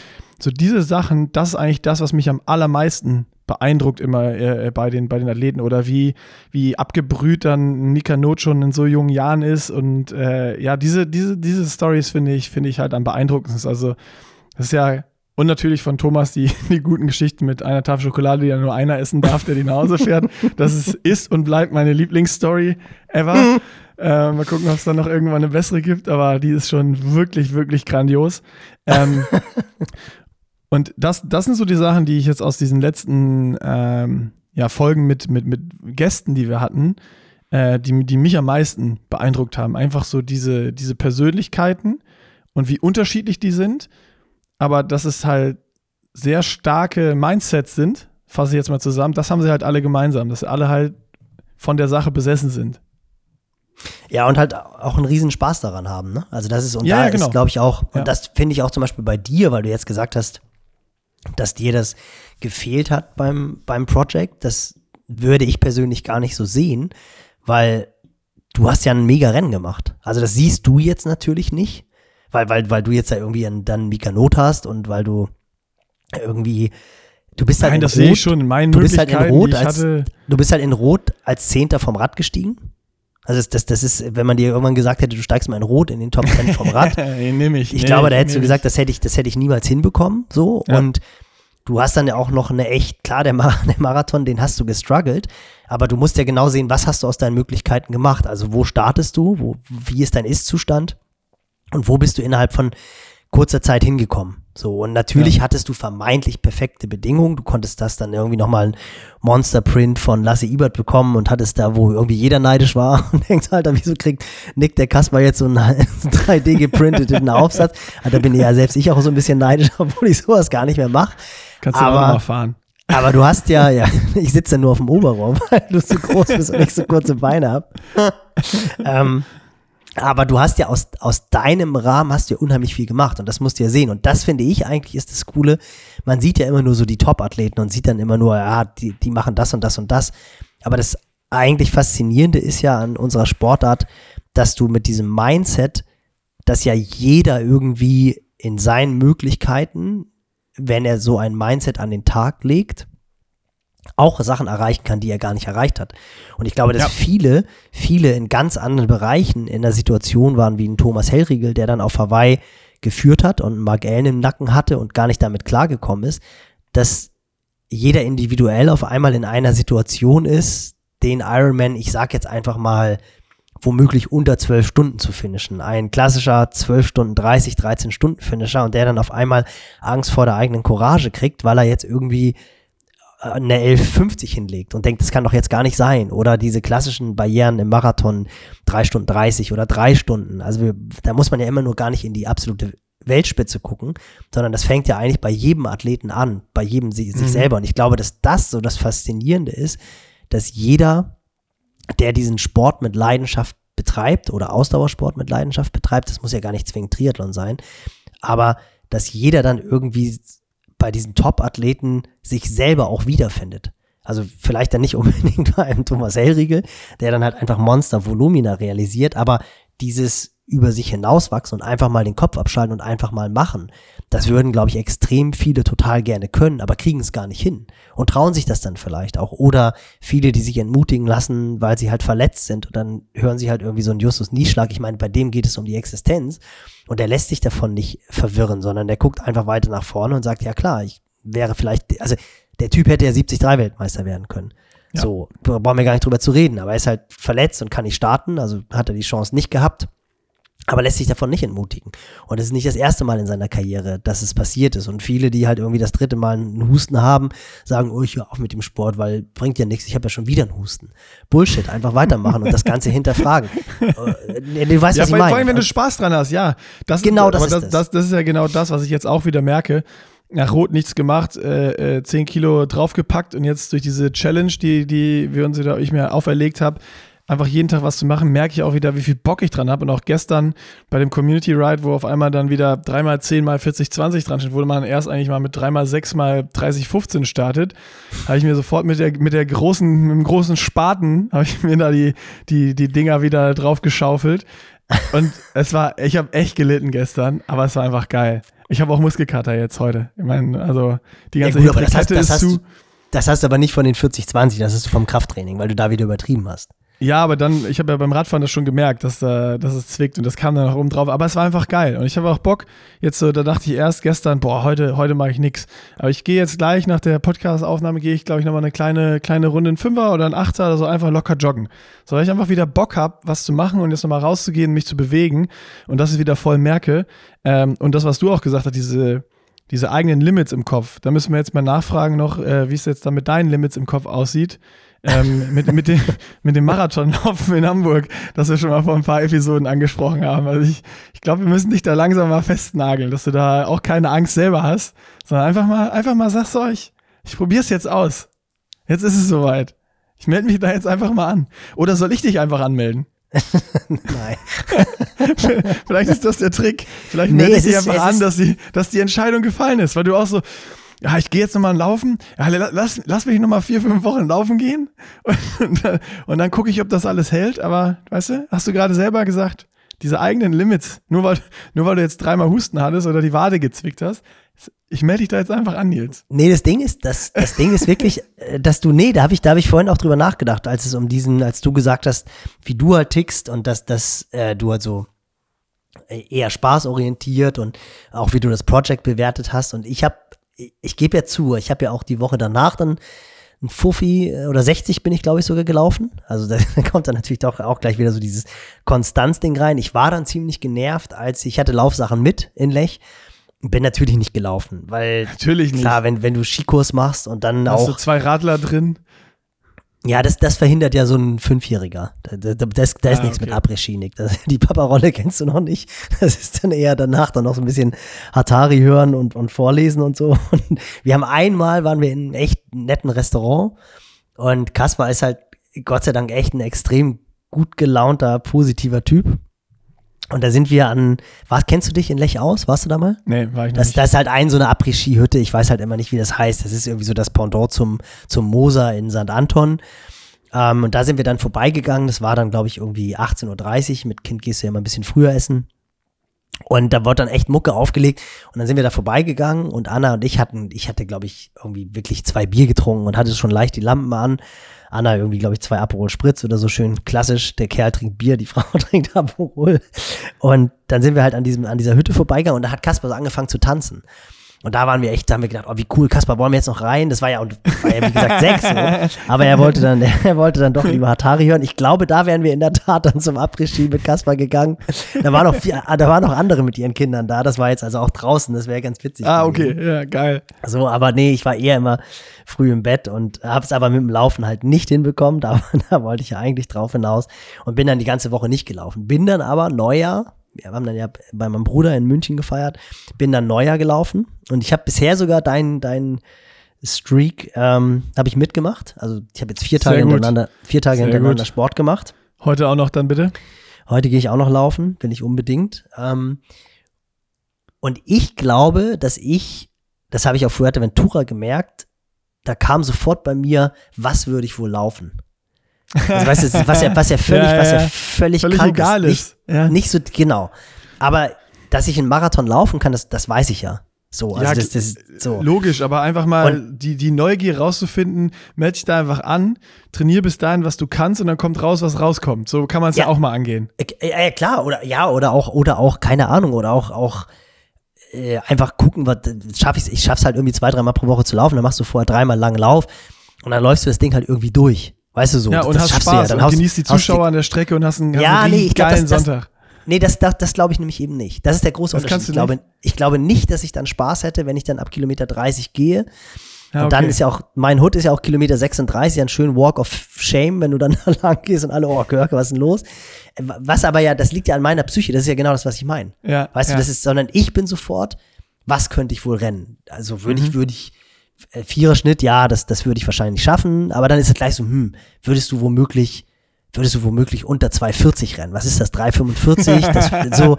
so diese Sachen, das ist eigentlich das, was mich am allermeisten beeindruckt immer äh, bei, den, bei den Athleten oder wie, wie abgebrüht dann Mika Not schon in so jungen Jahren ist. Und äh, ja, diese, diese, diese Stories finde ich, finde ich halt am beeindruckendsten. Also, das ist ja und natürlich von Thomas die, die guten Geschichten mit einer Tafel Schokolade, die ja nur einer essen darf, der die nach Hause fährt. Das ist, ist und bleibt meine Lieblingsstory ever. Mhm. Äh, mal gucken, ob es dann noch irgendwann eine bessere gibt, aber die ist schon wirklich, wirklich grandios. Ähm, [laughs] und das, das sind so die Sachen, die ich jetzt aus diesen letzten ähm, ja, Folgen mit, mit, mit Gästen, die wir hatten, äh, die, die mich am meisten beeindruckt haben. Einfach so diese, diese Persönlichkeiten und wie unterschiedlich die sind aber dass es halt sehr starke Mindsets sind, fasse ich jetzt mal zusammen, das haben sie halt alle gemeinsam, dass alle halt von der Sache besessen sind. Ja, und halt auch einen riesen Spaß daran haben, ne? Also das ist, und ja, da ja, genau. ist, glaube ich, auch, und ja. das finde ich auch zum Beispiel bei dir, weil du jetzt gesagt hast, dass dir das gefehlt hat beim, beim Project, das würde ich persönlich gar nicht so sehen, weil du hast ja ein mega Rennen gemacht. Also das siehst du jetzt natürlich nicht, weil, weil, weil du jetzt ja irgendwie einen, dann Mika Not hast und weil du irgendwie Du bist halt Nein, in das Rot, sehe ich schon in meinen du bist halt in Rot als, du bist halt in Rot als Zehnter vom Rad gestiegen. Also das, das, das ist, wenn man dir irgendwann gesagt hätte, du steigst mal in Rot in den Top 10 vom [laughs] Rad. nehm ich. Ich nee, glaube, da hättest du gesagt, das hätte ich, das hätte ich niemals hinbekommen. So. Ja. Und du hast dann ja auch noch eine echt, klar, der, Mar [laughs] der Marathon, den hast du gestruggelt, aber du musst ja genau sehen, was hast du aus deinen Möglichkeiten gemacht? Also wo startest du? Wo, wie ist dein Ist-Zustand? Und wo bist du innerhalb von kurzer Zeit hingekommen? So, und natürlich ja. hattest du vermeintlich perfekte Bedingungen. Du konntest das dann irgendwie nochmal ein Monster-Print von Lasse Ibert bekommen und hattest da, wo irgendwie jeder neidisch war [laughs] und denkst, Alter, wieso kriegt Nick der Kasper jetzt so einen [laughs] 3D geprinteten Aufsatz? Da bin ja selbst ich auch so ein bisschen neidisch, [laughs] obwohl ich sowas gar nicht mehr mache. Kannst du aber, mal fahren. Aber du hast ja, ja, ich sitze ja nur auf dem Oberraum, weil du so groß bist und ich so kurze Beine habe. ähm, aber du hast ja aus, aus deinem Rahmen hast du ja unheimlich viel gemacht und das musst du ja sehen. Und das finde ich eigentlich ist das Coole. Man sieht ja immer nur so die Top-Athleten und sieht dann immer nur, ja, die, die machen das und das und das. Aber das eigentlich Faszinierende ist ja an unserer Sportart, dass du mit diesem Mindset, dass ja jeder irgendwie in seinen Möglichkeiten, wenn er so ein Mindset an den Tag legt, auch Sachen erreichen kann, die er gar nicht erreicht hat. Und ich glaube, dass ja. viele, viele in ganz anderen Bereichen in der Situation waren, wie ein Thomas Hellriegel, der dann auf Hawaii geführt hat und Mark Allen im Nacken hatte und gar nicht damit klargekommen ist, dass jeder individuell auf einmal in einer Situation ist, den Ironman, ich sag jetzt einfach mal, womöglich unter zwölf Stunden zu finishen. Ein klassischer zwölf Stunden 30, 13 Stunden Finisher und der dann auf einmal Angst vor der eigenen Courage kriegt, weil er jetzt irgendwie eine 11,50 hinlegt und denkt, das kann doch jetzt gar nicht sein. Oder diese klassischen Barrieren im Marathon, 3 Stunden 30 oder 3 Stunden. Also wir, da muss man ja immer nur gar nicht in die absolute Weltspitze gucken, sondern das fängt ja eigentlich bei jedem Athleten an, bei jedem sich mhm. selber. Und ich glaube, dass das so das Faszinierende ist, dass jeder, der diesen Sport mit Leidenschaft betreibt oder Ausdauersport mit Leidenschaft betreibt, das muss ja gar nicht zwingend Triathlon sein, aber dass jeder dann irgendwie bei diesen Top-Athleten sich selber auch wiederfindet. Also vielleicht dann nicht [laughs] unbedingt bei einem Thomas Hellriegel, der dann halt einfach Monster-Volumina realisiert, aber dieses über sich hinauswachsen und einfach mal den Kopf abschalten und einfach mal machen. Das würden, glaube ich, extrem viele total gerne können, aber kriegen es gar nicht hin und trauen sich das dann vielleicht auch. Oder viele, die sich entmutigen lassen, weil sie halt verletzt sind und dann hören sie halt irgendwie so einen Justus Nieschlag. Ich meine, bei dem geht es um die Existenz und der lässt sich davon nicht verwirren, sondern der guckt einfach weiter nach vorne und sagt, ja klar, ich wäre vielleicht, also der Typ hätte ja 73 Weltmeister werden können. Ja. So, brauchen wir gar nicht drüber zu reden, aber er ist halt verletzt und kann nicht starten, also hat er die Chance nicht gehabt aber lässt sich davon nicht entmutigen. Und es ist nicht das erste Mal in seiner Karriere, dass es passiert ist. Und viele, die halt irgendwie das dritte Mal einen Husten haben, sagen, oh, ich höre auf mit dem Sport, weil bringt ja nichts, ich habe ja schon wieder einen Husten. Bullshit, einfach weitermachen und das Ganze [laughs] hinterfragen. Äh, du weißt, ja, was ich meine. Vor allem, wenn du Spaß dran hast, ja. Das genau ist, das, ist das, das. Das ist ja genau das, was ich jetzt auch wieder merke nach Rot nichts gemacht, äh, äh, 10 Kilo draufgepackt und jetzt durch diese Challenge, die, die wir uns oder ich mir auferlegt habe, einfach jeden Tag was zu machen, merke ich auch wieder, wie viel Bock ich dran habe. Und auch gestern bei dem Community Ride, wo auf einmal dann wieder 3x10 mal 40, 20 dran steht, wo man erst eigentlich mal mit 3x6 mal 30, 15 startet, habe ich mir sofort mit der, mit der großen, mit dem großen Spaten, habe ich mir da die, die, die Dinger wieder drauf geschaufelt. Und es war, ich habe echt gelitten gestern, aber es war einfach geil. Ich habe auch Muskelkater jetzt heute. Ich meine, also die ganze ja, gut, das hast, das ist hast zu. Das hast du aber nicht von den 40, 20, das ist vom Krafttraining, weil du da wieder übertrieben hast. Ja, aber dann, ich habe ja beim Radfahren das schon gemerkt, dass, äh, dass es zwickt und das kam dann noch oben drauf. Aber es war einfach geil. Und ich habe auch Bock. Jetzt so, da dachte ich erst gestern, boah, heute, heute mache ich nix. Aber ich gehe jetzt gleich nach der Podcast-Aufnahme, gehe ich, glaube ich, nochmal eine kleine, kleine Runde, ein Fünfer oder ein Achter oder so einfach locker joggen. So, weil ich einfach wieder Bock habe, was zu machen und jetzt nochmal rauszugehen, mich zu bewegen und das ich wieder voll merke. Ähm, und das, was du auch gesagt hast, diese, diese eigenen Limits im Kopf. Da müssen wir jetzt mal nachfragen noch, äh, wie es jetzt dann mit deinen Limits im Kopf aussieht ähm, mit, mit, dem, mit dem Marathonlaufen in Hamburg, das wir schon mal vor ein paar Episoden angesprochen haben. Also ich, ich glaube, wir müssen dich da langsam mal festnageln, dass du da auch keine Angst selber hast, sondern einfach mal, einfach mal sagst du euch, ich probiere es jetzt aus. Jetzt ist es soweit. Ich melde mich da jetzt einfach mal an. Oder soll ich dich einfach anmelden? [laughs] Nein. [laughs] Vielleicht ist das der Trick. Vielleicht melde ich dich einfach an, dass die, dass die Entscheidung gefallen ist, weil du auch so, ja, ich gehe jetzt nochmal laufen. Ja, lass, lass mich nochmal vier, fünf Wochen laufen gehen. Und, [laughs] und, und dann gucke ich, ob das alles hält. Aber, weißt du, hast du gerade selber gesagt, diese eigenen Limits, nur weil, nur weil du jetzt dreimal Husten hattest oder die Wade gezwickt hast, ich melde dich da jetzt einfach an, Nils. Nee, das Ding ist, das, das Ding ist wirklich, [laughs] äh, dass du, nee, da habe ich, da habe ich vorhin auch drüber nachgedacht, als es um diesen, als du gesagt hast, wie du halt tickst und dass, dass äh, du halt so äh, eher spaßorientiert und auch wie du das Project bewertet hast. Und ich habe ich gebe ja zu, ich habe ja auch die Woche danach dann ein Fuffi äh, oder 60 bin ich, glaube ich, sogar gelaufen. Also da, [laughs] da kommt dann natürlich doch auch gleich wieder so dieses Konstanzding rein. Ich war dann ziemlich genervt, als ich hatte Laufsachen mit in Lech. Bin natürlich nicht gelaufen, weil natürlich nicht. klar, wenn, wenn du Skikurs machst und dann Hast auch. Hast du zwei Radler drin? Ja, das, das verhindert ja so ein Fünfjähriger. Da, da, das, da ist ah, nichts okay. mit Après-Ski, Die Papa-Rolle [laughs] kennst du noch nicht. Das ist dann eher danach dann noch so ein bisschen Hatari hören und, und vorlesen und so. [laughs] Und wir haben einmal, waren wir in einem echt netten Restaurant und Kaspar ist halt Gott sei Dank echt ein extrem gut gelaunter, positiver Typ. Und da sind wir an, was, kennst du dich in Lech aus? Warst du da mal? Nee, war ich das, nicht. Das ist halt ein so eine Après-Ski-Hütte. Ich weiß halt immer nicht, wie das heißt. Das ist irgendwie so das Pendant zum, zum Moser in St. Anton. Ähm, und da sind wir dann vorbeigegangen. Das war dann, glaube ich, irgendwie 18.30 Uhr. Mit Kind gehst du ja immer ein bisschen früher essen. Und da wurde dann echt Mucke aufgelegt. Und dann sind wir da vorbeigegangen und Anna und ich hatten, ich hatte, glaube ich, irgendwie wirklich zwei Bier getrunken und hatte schon leicht die Lampen an. Anna irgendwie, glaube ich, zwei Aperol Spritz oder so schön klassisch. Der Kerl trinkt Bier, die [laughs] Frau trinkt Aperol. Und dann sind wir halt an diesem, an dieser Hütte vorbeigegangen und da hat Kasper so angefangen zu tanzen. Und da waren wir echt, da haben wir gedacht, oh, wie cool, Kaspar, wollen wir jetzt noch rein? Das war ja, und war ja wie gesagt sechs. So. [laughs] Aber er wollte dann, [laughs] er wollte dann doch lieber Hatari hören. Ich glaube, da wären wir in der Tat dann zum Abrisski mit Kaspar gegangen. Da waren noch vier, da waren noch andere mit ihren Kindern da. Das war jetzt also auch draußen. Das wäre ganz witzig. Ah, okay, ja, geil. So, aber nee, ich war eher immer früh im Bett und habe es aber mit dem Laufen halt nicht hinbekommen. [laughs] Da, da wollte ich ja eigentlich drauf hinaus und bin dann die ganze Woche nicht gelaufen. Bin dann aber Neujahr wir haben dann ja bei meinem Bruder in München gefeiert, bin dann Neujahr gelaufen und ich habe bisher sogar deinen dein Streak ähm, habe ich mitgemacht. Also ich habe jetzt vier Tage hintereinander, vier Tage hintereinander Sport gemacht. Heute auch noch dann bitte? Heute gehe ich auch noch laufen, will ich unbedingt. Ähm, und ich glaube, dass ich, das habe ich auf Fuerteventura gemerkt, da kam sofort bei mir, was würde ich wohl laufen? Also, weißt du, was ja, was ja völlig, Ja, was ja ja. völlig, Völlig krank egal ist. ist. Nicht, Ja. nicht so, genau. Aber, dass ich einen Marathon laufen kann, das, das weiß ich ja. So, also Ja, das, das ist so. Logisch, aber einfach mal die, die Neugier rauszufinden, melde dich da einfach an, trainier bis dahin, was du kannst und dann kommt raus, was rauskommt. So kann man es ja. Ja. auch mal angehen. Äh, äh, klar, oder ja, oder auch, oder auch, keine Ahnung, oder auch, auch äh, einfach gucken, was schaff ich's, ich schaff's halt irgendwie zwei, dreimal pro Woche zu laufen, dann machst du vorher dreimal langen Lauf und dann läufst du das Ding halt irgendwie durch. Weißt du so? Ja, das, und das hast schaffst Spaß du ja. Dann und genießt die Zuschauer an der Strecke und hast einen, hast Ja, nee, glaub, geilen das- das- Sonntag. Nee, das, das, das glaube ich nämlich eben nicht. Das ist der große Das Unterschied. Ich glaube, ich glaube nicht, dass ich dann Spaß hätte, wenn ich dann ab Kilometer 30 gehe. Ja, Und dann okay. ist ja auch, mein Hood ist ja auch Kilometer 36, ein schön Walk of Shame, wenn du dann [laughs] da lang gehst und alle, oh, Görke, was ist denn los? Was aber ja, das liegt ja an meiner Psyche, das ist ja genau das, was ich meine. Ja, Weißt ja. du, das ist, sondern ich bin sofort, was könnte ich wohl rennen? Also würde Mhm. ich, würde ich, Vierer-Schnitt, ja, das, das würde ich wahrscheinlich schaffen, aber dann ist es gleich so, hm, würdest du womöglich, würdest du womöglich unter 2,40 rennen? Was ist das, 3,45? Das, so,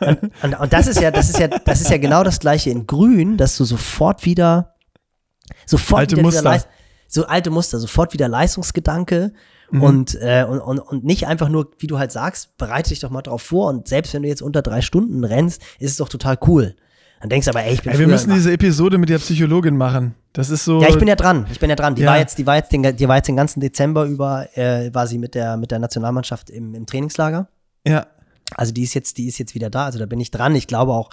und, und, und das ist ja, das ist ja, das ist ja genau das gleiche in Grün, dass du sofort wieder, sofort Alte wieder Muster. so alte Muster, sofort wieder Leistungsgedanke Mhm. und, äh, und, und, und nicht einfach nur, wie du halt sagst, bereite dich doch mal drauf vor und selbst wenn du jetzt unter drei Stunden rennst, ist es doch total cool. Dann denkst du aber, ey, ich bin Ey, wir müssen diese Episode mit der Psychologin machen. Das ist so. ja, ich bin ja dran. Ich bin ja dran. Die Ja. war jetzt, die war jetzt den, die war jetzt den ganzen Dezember über, äh, war sie mit der, mit der Nationalmannschaft im, im Trainingslager. ja. Also die ist jetzt, die ist jetzt wieder da. Also da bin ich dran. Ich glaube auch,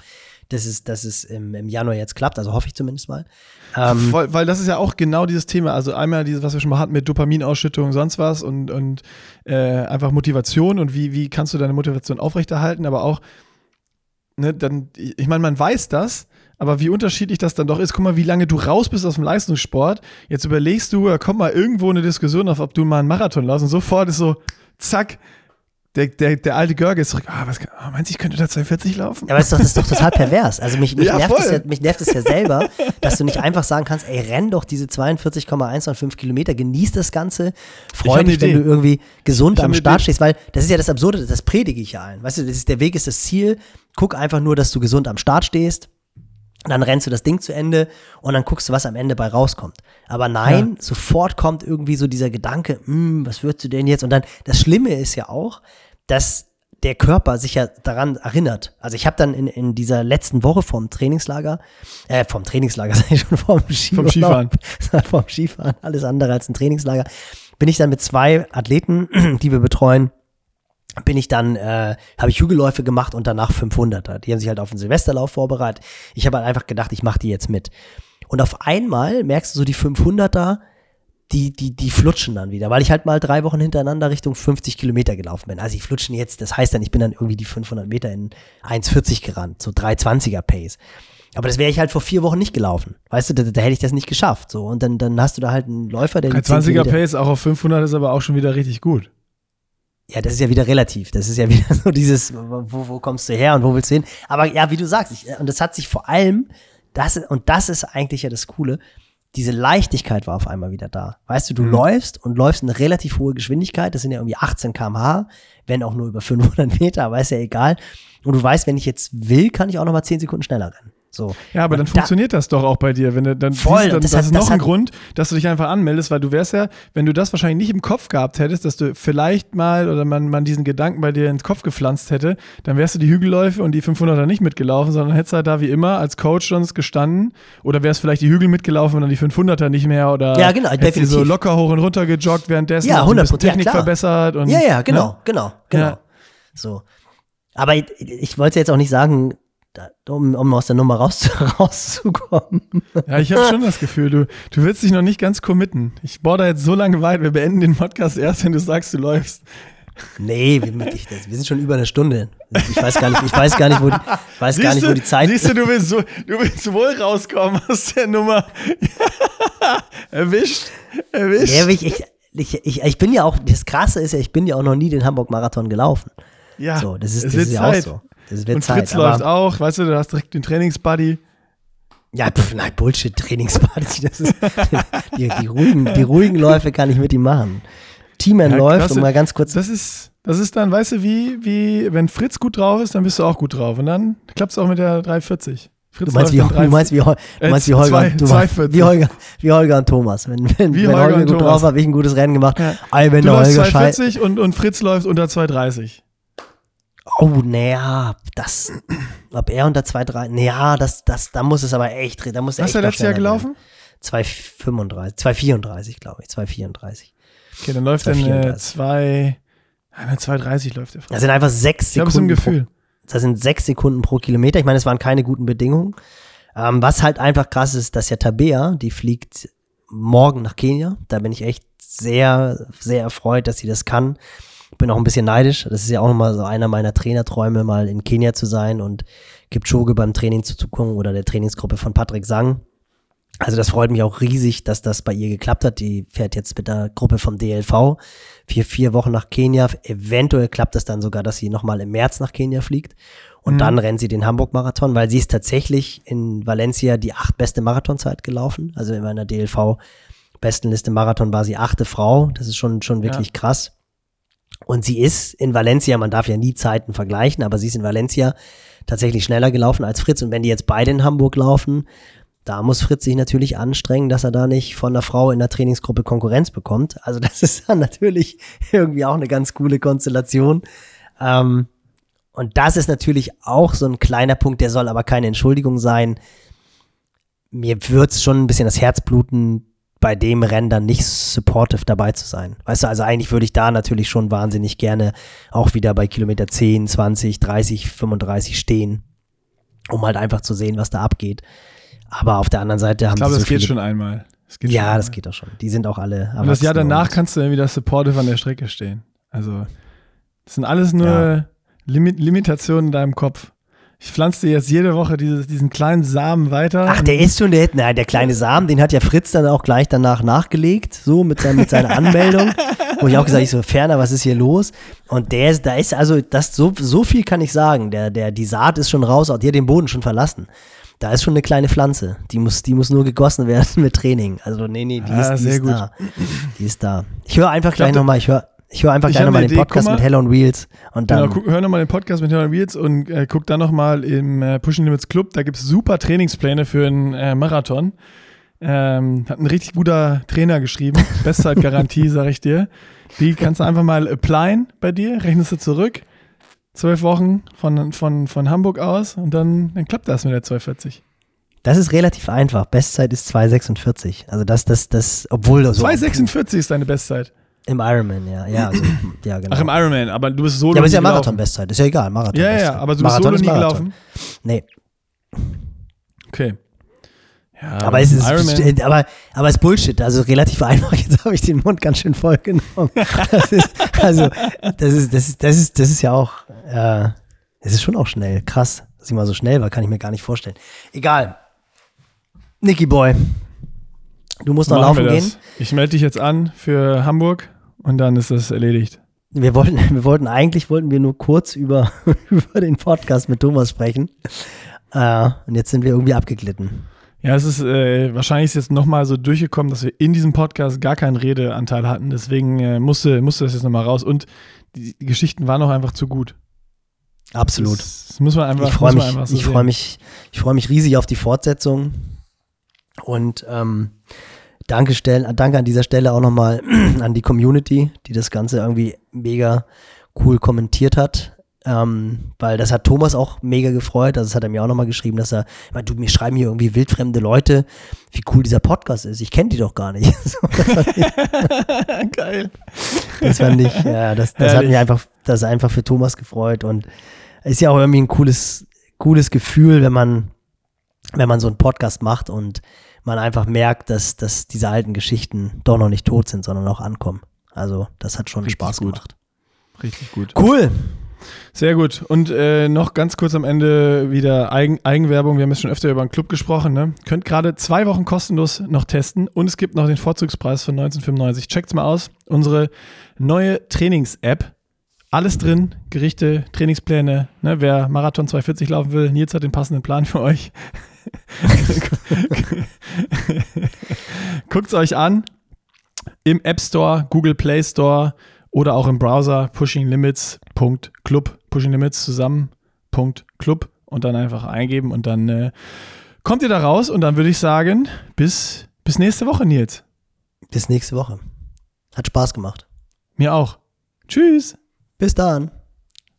dass es, dass es im, im Januar jetzt klappt. Also hoffe ich zumindest mal. Ähm, Voll, weil das ist ja auch genau dieses Thema. Also einmal dieses, was wir schon mal hatten mit Dopaminausschüttung, sonst was und, und äh, einfach Motivation und wie, wie kannst du deine Motivation aufrechterhalten, aber auch, ne, dann, ich meine, man weiß das, aber wie unterschiedlich das dann doch ist. Guck mal, wie lange du raus bist aus dem Leistungssport. Jetzt überlegst du, da kommt mal irgendwo eine Diskussion auf, ob du mal einen Marathon laufst und sofort ist so, zack, der, der, der alte Görge ist zurück. Ah, was, ah, meinst du, ich könnte da 240 laufen? Ja, aber das ist doch, das ist doch total [laughs] pervers. Also mich, mich, Ja, nervt es ja, mich nervt es ja selber, dass du nicht einfach sagen kannst, ey, renn doch diese 42,195 Kilometer, genieß das Ganze, freu dich, wenn du irgendwie gesund Ich am Start stehst, weil das ist ja das Absurde, das predige ich ja allen. Weißt du, das ist, der Weg ist das Ziel. Guck einfach nur, dass du gesund am Start stehst. Dann rennst du das Ding zu Ende und dann guckst du, was am Ende bei rauskommt. Aber nein, sofort kommt irgendwie so dieser Gedanke, hm, was würdest du denn jetzt? Und dann, das Schlimme ist ja auch, dass der Körper sich ja daran erinnert. Also ich habe dann in, in dieser letzten Woche vom Trainingslager, äh, vom Trainingslager, [laughs] sag ich schon, vom Skifahren. [laughs] Skifahren. vom Skifahren, alles andere als ein Trainingslager, bin ich dann mit zwei Athleten, [clears throat] die wir betreuen, bin ich dann, äh, habe ich Hügelläufe gemacht und danach 500er. Die haben sich halt auf den Silvesterlauf vorbereitet. Ich habe halt einfach gedacht, ich mache die jetzt mit. Und auf einmal merkst du so die 500er, die, die, die flutschen dann wieder, weil ich halt mal drei Wochen hintereinander Richtung 50 Kilometer gelaufen bin. Also die flutschen jetzt, das heißt dann, ich bin dann irgendwie die 500 Meter in 1,40 gerannt, so 320er Pace. Aber das wäre ich halt vor vier Wochen nicht gelaufen. Weißt du, da, da hätte ich das nicht geschafft. So. Und dann, dann hast du da halt einen Läufer, der die 10 20er Kilometer- Pace auch auf 500 ist aber auch schon wieder richtig gut. Ja, das ist ja wieder relativ. Das ist ja [laughs] wieder so dieses, wo, wo kommst du her und wo willst du hin? Aber ja, wie du sagst, ich, und das hat sich vor allem, das, und das ist eigentlich ja das Coole, diese Leichtigkeit war auf einmal wieder da. Weißt du, du läufst und läufst eine relativ hohe Geschwindigkeit, das sind ja irgendwie 18 km/h, wenn auch nur über 500 Meter, aber ist ja egal. Und du weißt, wenn ich jetzt will, kann ich auch noch mal 10 Sekunden schneller rennen. So. Ja, aber Und dann da- funktioniert das doch auch bei dir. Wenn du dann Voll, siehst, dann, das das, hat- ist das noch ein hat- Grund, dass du dich einfach anmeldest, weil du wärst ja, wenn du das wahrscheinlich nicht im Kopf gehabt hättest, dass du vielleicht mal oder man, man diesen Gedanken bei dir ins Kopf gepflanzt hätte, dann wärst du die Hügelläufe und die 500er nicht mitgelaufen, sondern hättest halt da wie immer als Coach sonst gestanden oder wärst vielleicht die Hügel mitgelaufen und dann die 500er nicht mehr oder Ja, genau, hättest die so definitiv. locker hoch und runter gejoggt währenddessen, Ja, auch so ein 100%, bisschen Technik ja, verbessert und Ja, ja, genau, ne? genau, genau. Ja. So. Aber ich, ich wollte jetzt auch nicht sagen, da- um, um aus der Nummer raus, [laughs] rauszukommen. Ja, ich habe schon das Gefühl, du, du willst dich noch nicht ganz committen. Ich bohr da jetzt so lange weit, wir beenden den Podcast erst, wenn du sagst, du läufst. Nee, wir, ich, das, wir sind schon über eine Stunde. Ich weiß gar nicht, ich weiß gar nicht, wo die, ich weiß gar nicht, wo die Zeit siehst du, du willst, so, du willst wohl rauskommen aus der Nummer. [laughs] erwischt, erwischt. Ja, ich, ich, ich, ich, bin ja auch, das Krasse ist ja, ich bin ja auch noch nie den Hamburg-Marathon gelaufen. ja, So, das ist, das ist ja Zeit. auch so. Das wird Und Zeit. Fritz läuft auch, weißt du, du hast direkt den Trainingsbuddy. ja, pf, nein, Bullshit, Trainingsparty. Das ist, [laughs] die, die, ruhigen, die ruhigen Läufe kann ich mit ihm machen. Teamman Ja, läuft, klasse. um mal ganz kurz. Das ist, das ist dann, weißt du, wie, wie, wenn Fritz gut drauf ist, dann bist du auch gut drauf. Und dann klappt es auch mit der 340. Fritz Du meinst, wie, läuft in du meinst wie, du Äh, meinst wie Holger, zwei- du meinst, wie, Holger, wie Holger und Thomas. Wenn, wenn, wenn Holger Holger, und gut Thomas. drauf hat, habe ich ein gutes Rennen gemacht. Ja. Ey, wenn Du der läufst Holger scheiße. 240 und, und Fritz läuft unter 230. Oh, naja, das, ob er unter 2,3, naja, das, das, da muss es aber echt, da muss er Was ist noch letztes Jahr gelaufen? werden. 2,35, 2,34, glaube ich, 2,34. Okay, dann läuft er 2,34. 2, eine 230 läuft der. Das sind einfach sechs Ich habe es im Sekunden. Pro, Gefühl. das sind sechs Sekunden pro Kilometer. Ich meine, es waren keine guten Bedingungen. Ähm, was halt einfach krass ist, dass ja Tabea, die fliegt morgen nach Kenia. Da bin ich echt sehr, sehr erfreut, dass sie das kann. Bin auch ein bisschen neidisch. Das ist ja auch nochmal so einer meiner Trainerträume, mal in Kenia zu sein und Kipchoge beim Training zuzugucken oder der Trainingsgruppe von Patrick Sang. Also das freut mich auch riesig, dass das bei ihr geklappt hat. Die fährt jetzt mit der Gruppe vom DLV vier, vier Wochen nach Kenia. Eventuell klappt es dann sogar, dass sie nochmal im März nach Kenia fliegt. Und Mhm. dann rennt sie den Hamburg-Marathon, weil sie ist tatsächlich in Valencia die acht beste Marathonzeit gelaufen. Also in meiner DLV-Bestenliste Marathon war sie achte Frau. Das ist schon, schon wirklich krass. Und sie ist in Valencia, man darf ja nie Zeiten vergleichen, aber sie ist in Valencia tatsächlich schneller gelaufen als Fritz. Und wenn die jetzt beide in Hamburg laufen, da muss Fritz sich natürlich anstrengen, dass er da nicht von einer Frau in der Trainingsgruppe Konkurrenz bekommt. Also das ist dann natürlich irgendwie auch eine ganz coole Konstellation. Ähm, und das ist natürlich auch so ein kleiner Punkt, der soll aber keine Entschuldigung sein. Mir wird's schon ein bisschen das Herz bluten, bei dem Rennen dann nicht supportive dabei zu sein. Weißt du, also eigentlich würde ich da natürlich schon wahnsinnig gerne auch wieder bei Kilometer 10, 20, 30, 35 stehen, um halt einfach zu sehen, was da abgeht. Aber auf der anderen Seite haben Ich glaube, sie das so geht schon einmal. Das geht schon Ja, das einmal. geht auch schon. Die sind auch alle Und das Jahr danach kannst du dann wieder supportive an der Strecke stehen. Also, das sind alles nur Ja. Limit Limitationen in deinem Kopf. Ich pflanze dir jetzt jede Woche dieses, diesen kleinen Samen weiter. Ach, der ist schon der, nein, der kleine Samen, den hat ja Fritz dann auch gleich danach nachgelegt, so mit, seinem, mit seiner Anmeldung, [laughs] wo ich auch gesagt, ich so, Ferner, was ist hier los? Und der ist, da ist also, das, so, so viel kann ich sagen, der, der, die Saat ist schon raus, die hat den Boden schon verlassen. Da ist schon eine kleine Pflanze, die muss, die muss nur gegossen werden [laughs] mit Training. Also, nee, nee, die Ah, ist, die ist da. Die ist da. Ich höre einfach gleich nochmal, ich höre ich höre einfach Ich nochmal eine den Idee, Podcast mal. mit Hell on Wheels und dann. Genau, guck, hör nochmal den Podcast mit Hörner Wheels und äh, guck dann nochmal im äh, Pushing Limits Club. Da gibt es super Trainingspläne für einen äh, Marathon. Ähm, hat ein richtig guter Trainer geschrieben. [laughs] Bestzeitgarantie, sag ich dir. Die kannst du einfach mal applyen bei dir, rechnest du zurück. Zwölf Wochen von, von, von Hamburg aus und dann, dann klappt das mit der 240. Das ist relativ einfach. Bestzeit ist 2,46. Also das, das, das, obwohl das so 2,46 ist deine Bestzeit. Im Ironman, ja, ja, also, [clears throat] ja genau. Ach, im Ironman, aber du bist solo ja, aber ist ja. Marathon-Bestzeit, ist ja egal, Marathon. Ja, ja, aber du bist solo nie gelaufen. Nee, Okay. Ja, aber es ist, aber, aber es ist Bullshit, also relativ einfach. [laughs] Jetzt habe ich den Mund ganz schön voll genommen. Das ist, also, das ist, das ist, das ist, das ist ja auch, äh, es ist schon auch schnell. Krass, dass ich mal so schnell war, kann ich mir gar nicht vorstellen. Egal. Nicky Boy, du musst noch laufen gehen. Ich melde dich jetzt an für Hamburg und dann ist das erledigt. Wir wollten, [laughs] wir wollten, eigentlich wollten wir nur kurz über, [laughs] über den Podcast mit Thomas sprechen. Äh, und jetzt sind wir irgendwie abgeglitten. Ja, es ist äh, wahrscheinlich ist jetzt nochmal so durchgekommen, dass wir in diesem Podcast gar keinen Redeanteil hatten. Deswegen äh, musste, musste das jetzt nochmal raus. Und die, die Geschichten waren auch einfach zu gut. Absolut. Das, das muss man einfach, ich freue mich, einfach so ich freue mich, ich freue mich riesig auf die Fortsetzung. Und ähm, danke, stellen, danke an dieser Stelle auch nochmal [clears throat] an die Community, die das Ganze irgendwie mega cool kommentiert hat. Ähm, weil das hat Thomas auch mega gefreut. Also das hat er mir auch nochmal geschrieben, dass er, ich meine, du, mir schreiben hier irgendwie wildfremde Leute, wie cool dieser Podcast ist. Ich kenne die doch gar nicht. [laughs] [laughs] Geil. das fand ich, ja, das, das hat mich einfach, das einfach für Thomas gefreut und ist ja auch irgendwie ein cooles, cooles Gefühl, wenn man, wenn man so einen Podcast macht und man einfach merkt, dass, dass diese alten Geschichten doch noch nicht tot sind, sondern auch ankommen. Also, das hat schon Richtig Spaß gut. gemacht. Richtig gut. Cool. Sehr gut. Und äh, noch ganz kurz am Ende wieder Eigen, Eigenwerbung. Wir haben jetzt schon öfter über einen Club gesprochen. Ne? Könnt gerade zwei Wochen kostenlos noch testen und es gibt noch den Vorzugspreis von 1995. Checkt's mal aus. Unsere neue Trainings-App. Alles drin, Gerichte, Trainingspläne. Ne? Wer Marathon 240 laufen will, Nils hat den passenden Plan für euch. [laughs] Guckt's euch an. Im App Store, Google Play Store oder auch im Browser pushinglimits.club. Pushing Limits zusammen. Punkt Club und dann einfach eingeben und dann äh, kommt ihr da raus und dann würde ich sagen, bis, bis nächste Woche, Nils. Bis nächste Woche. Hat Spaß gemacht. Mir auch. Tschüss. Bis dann.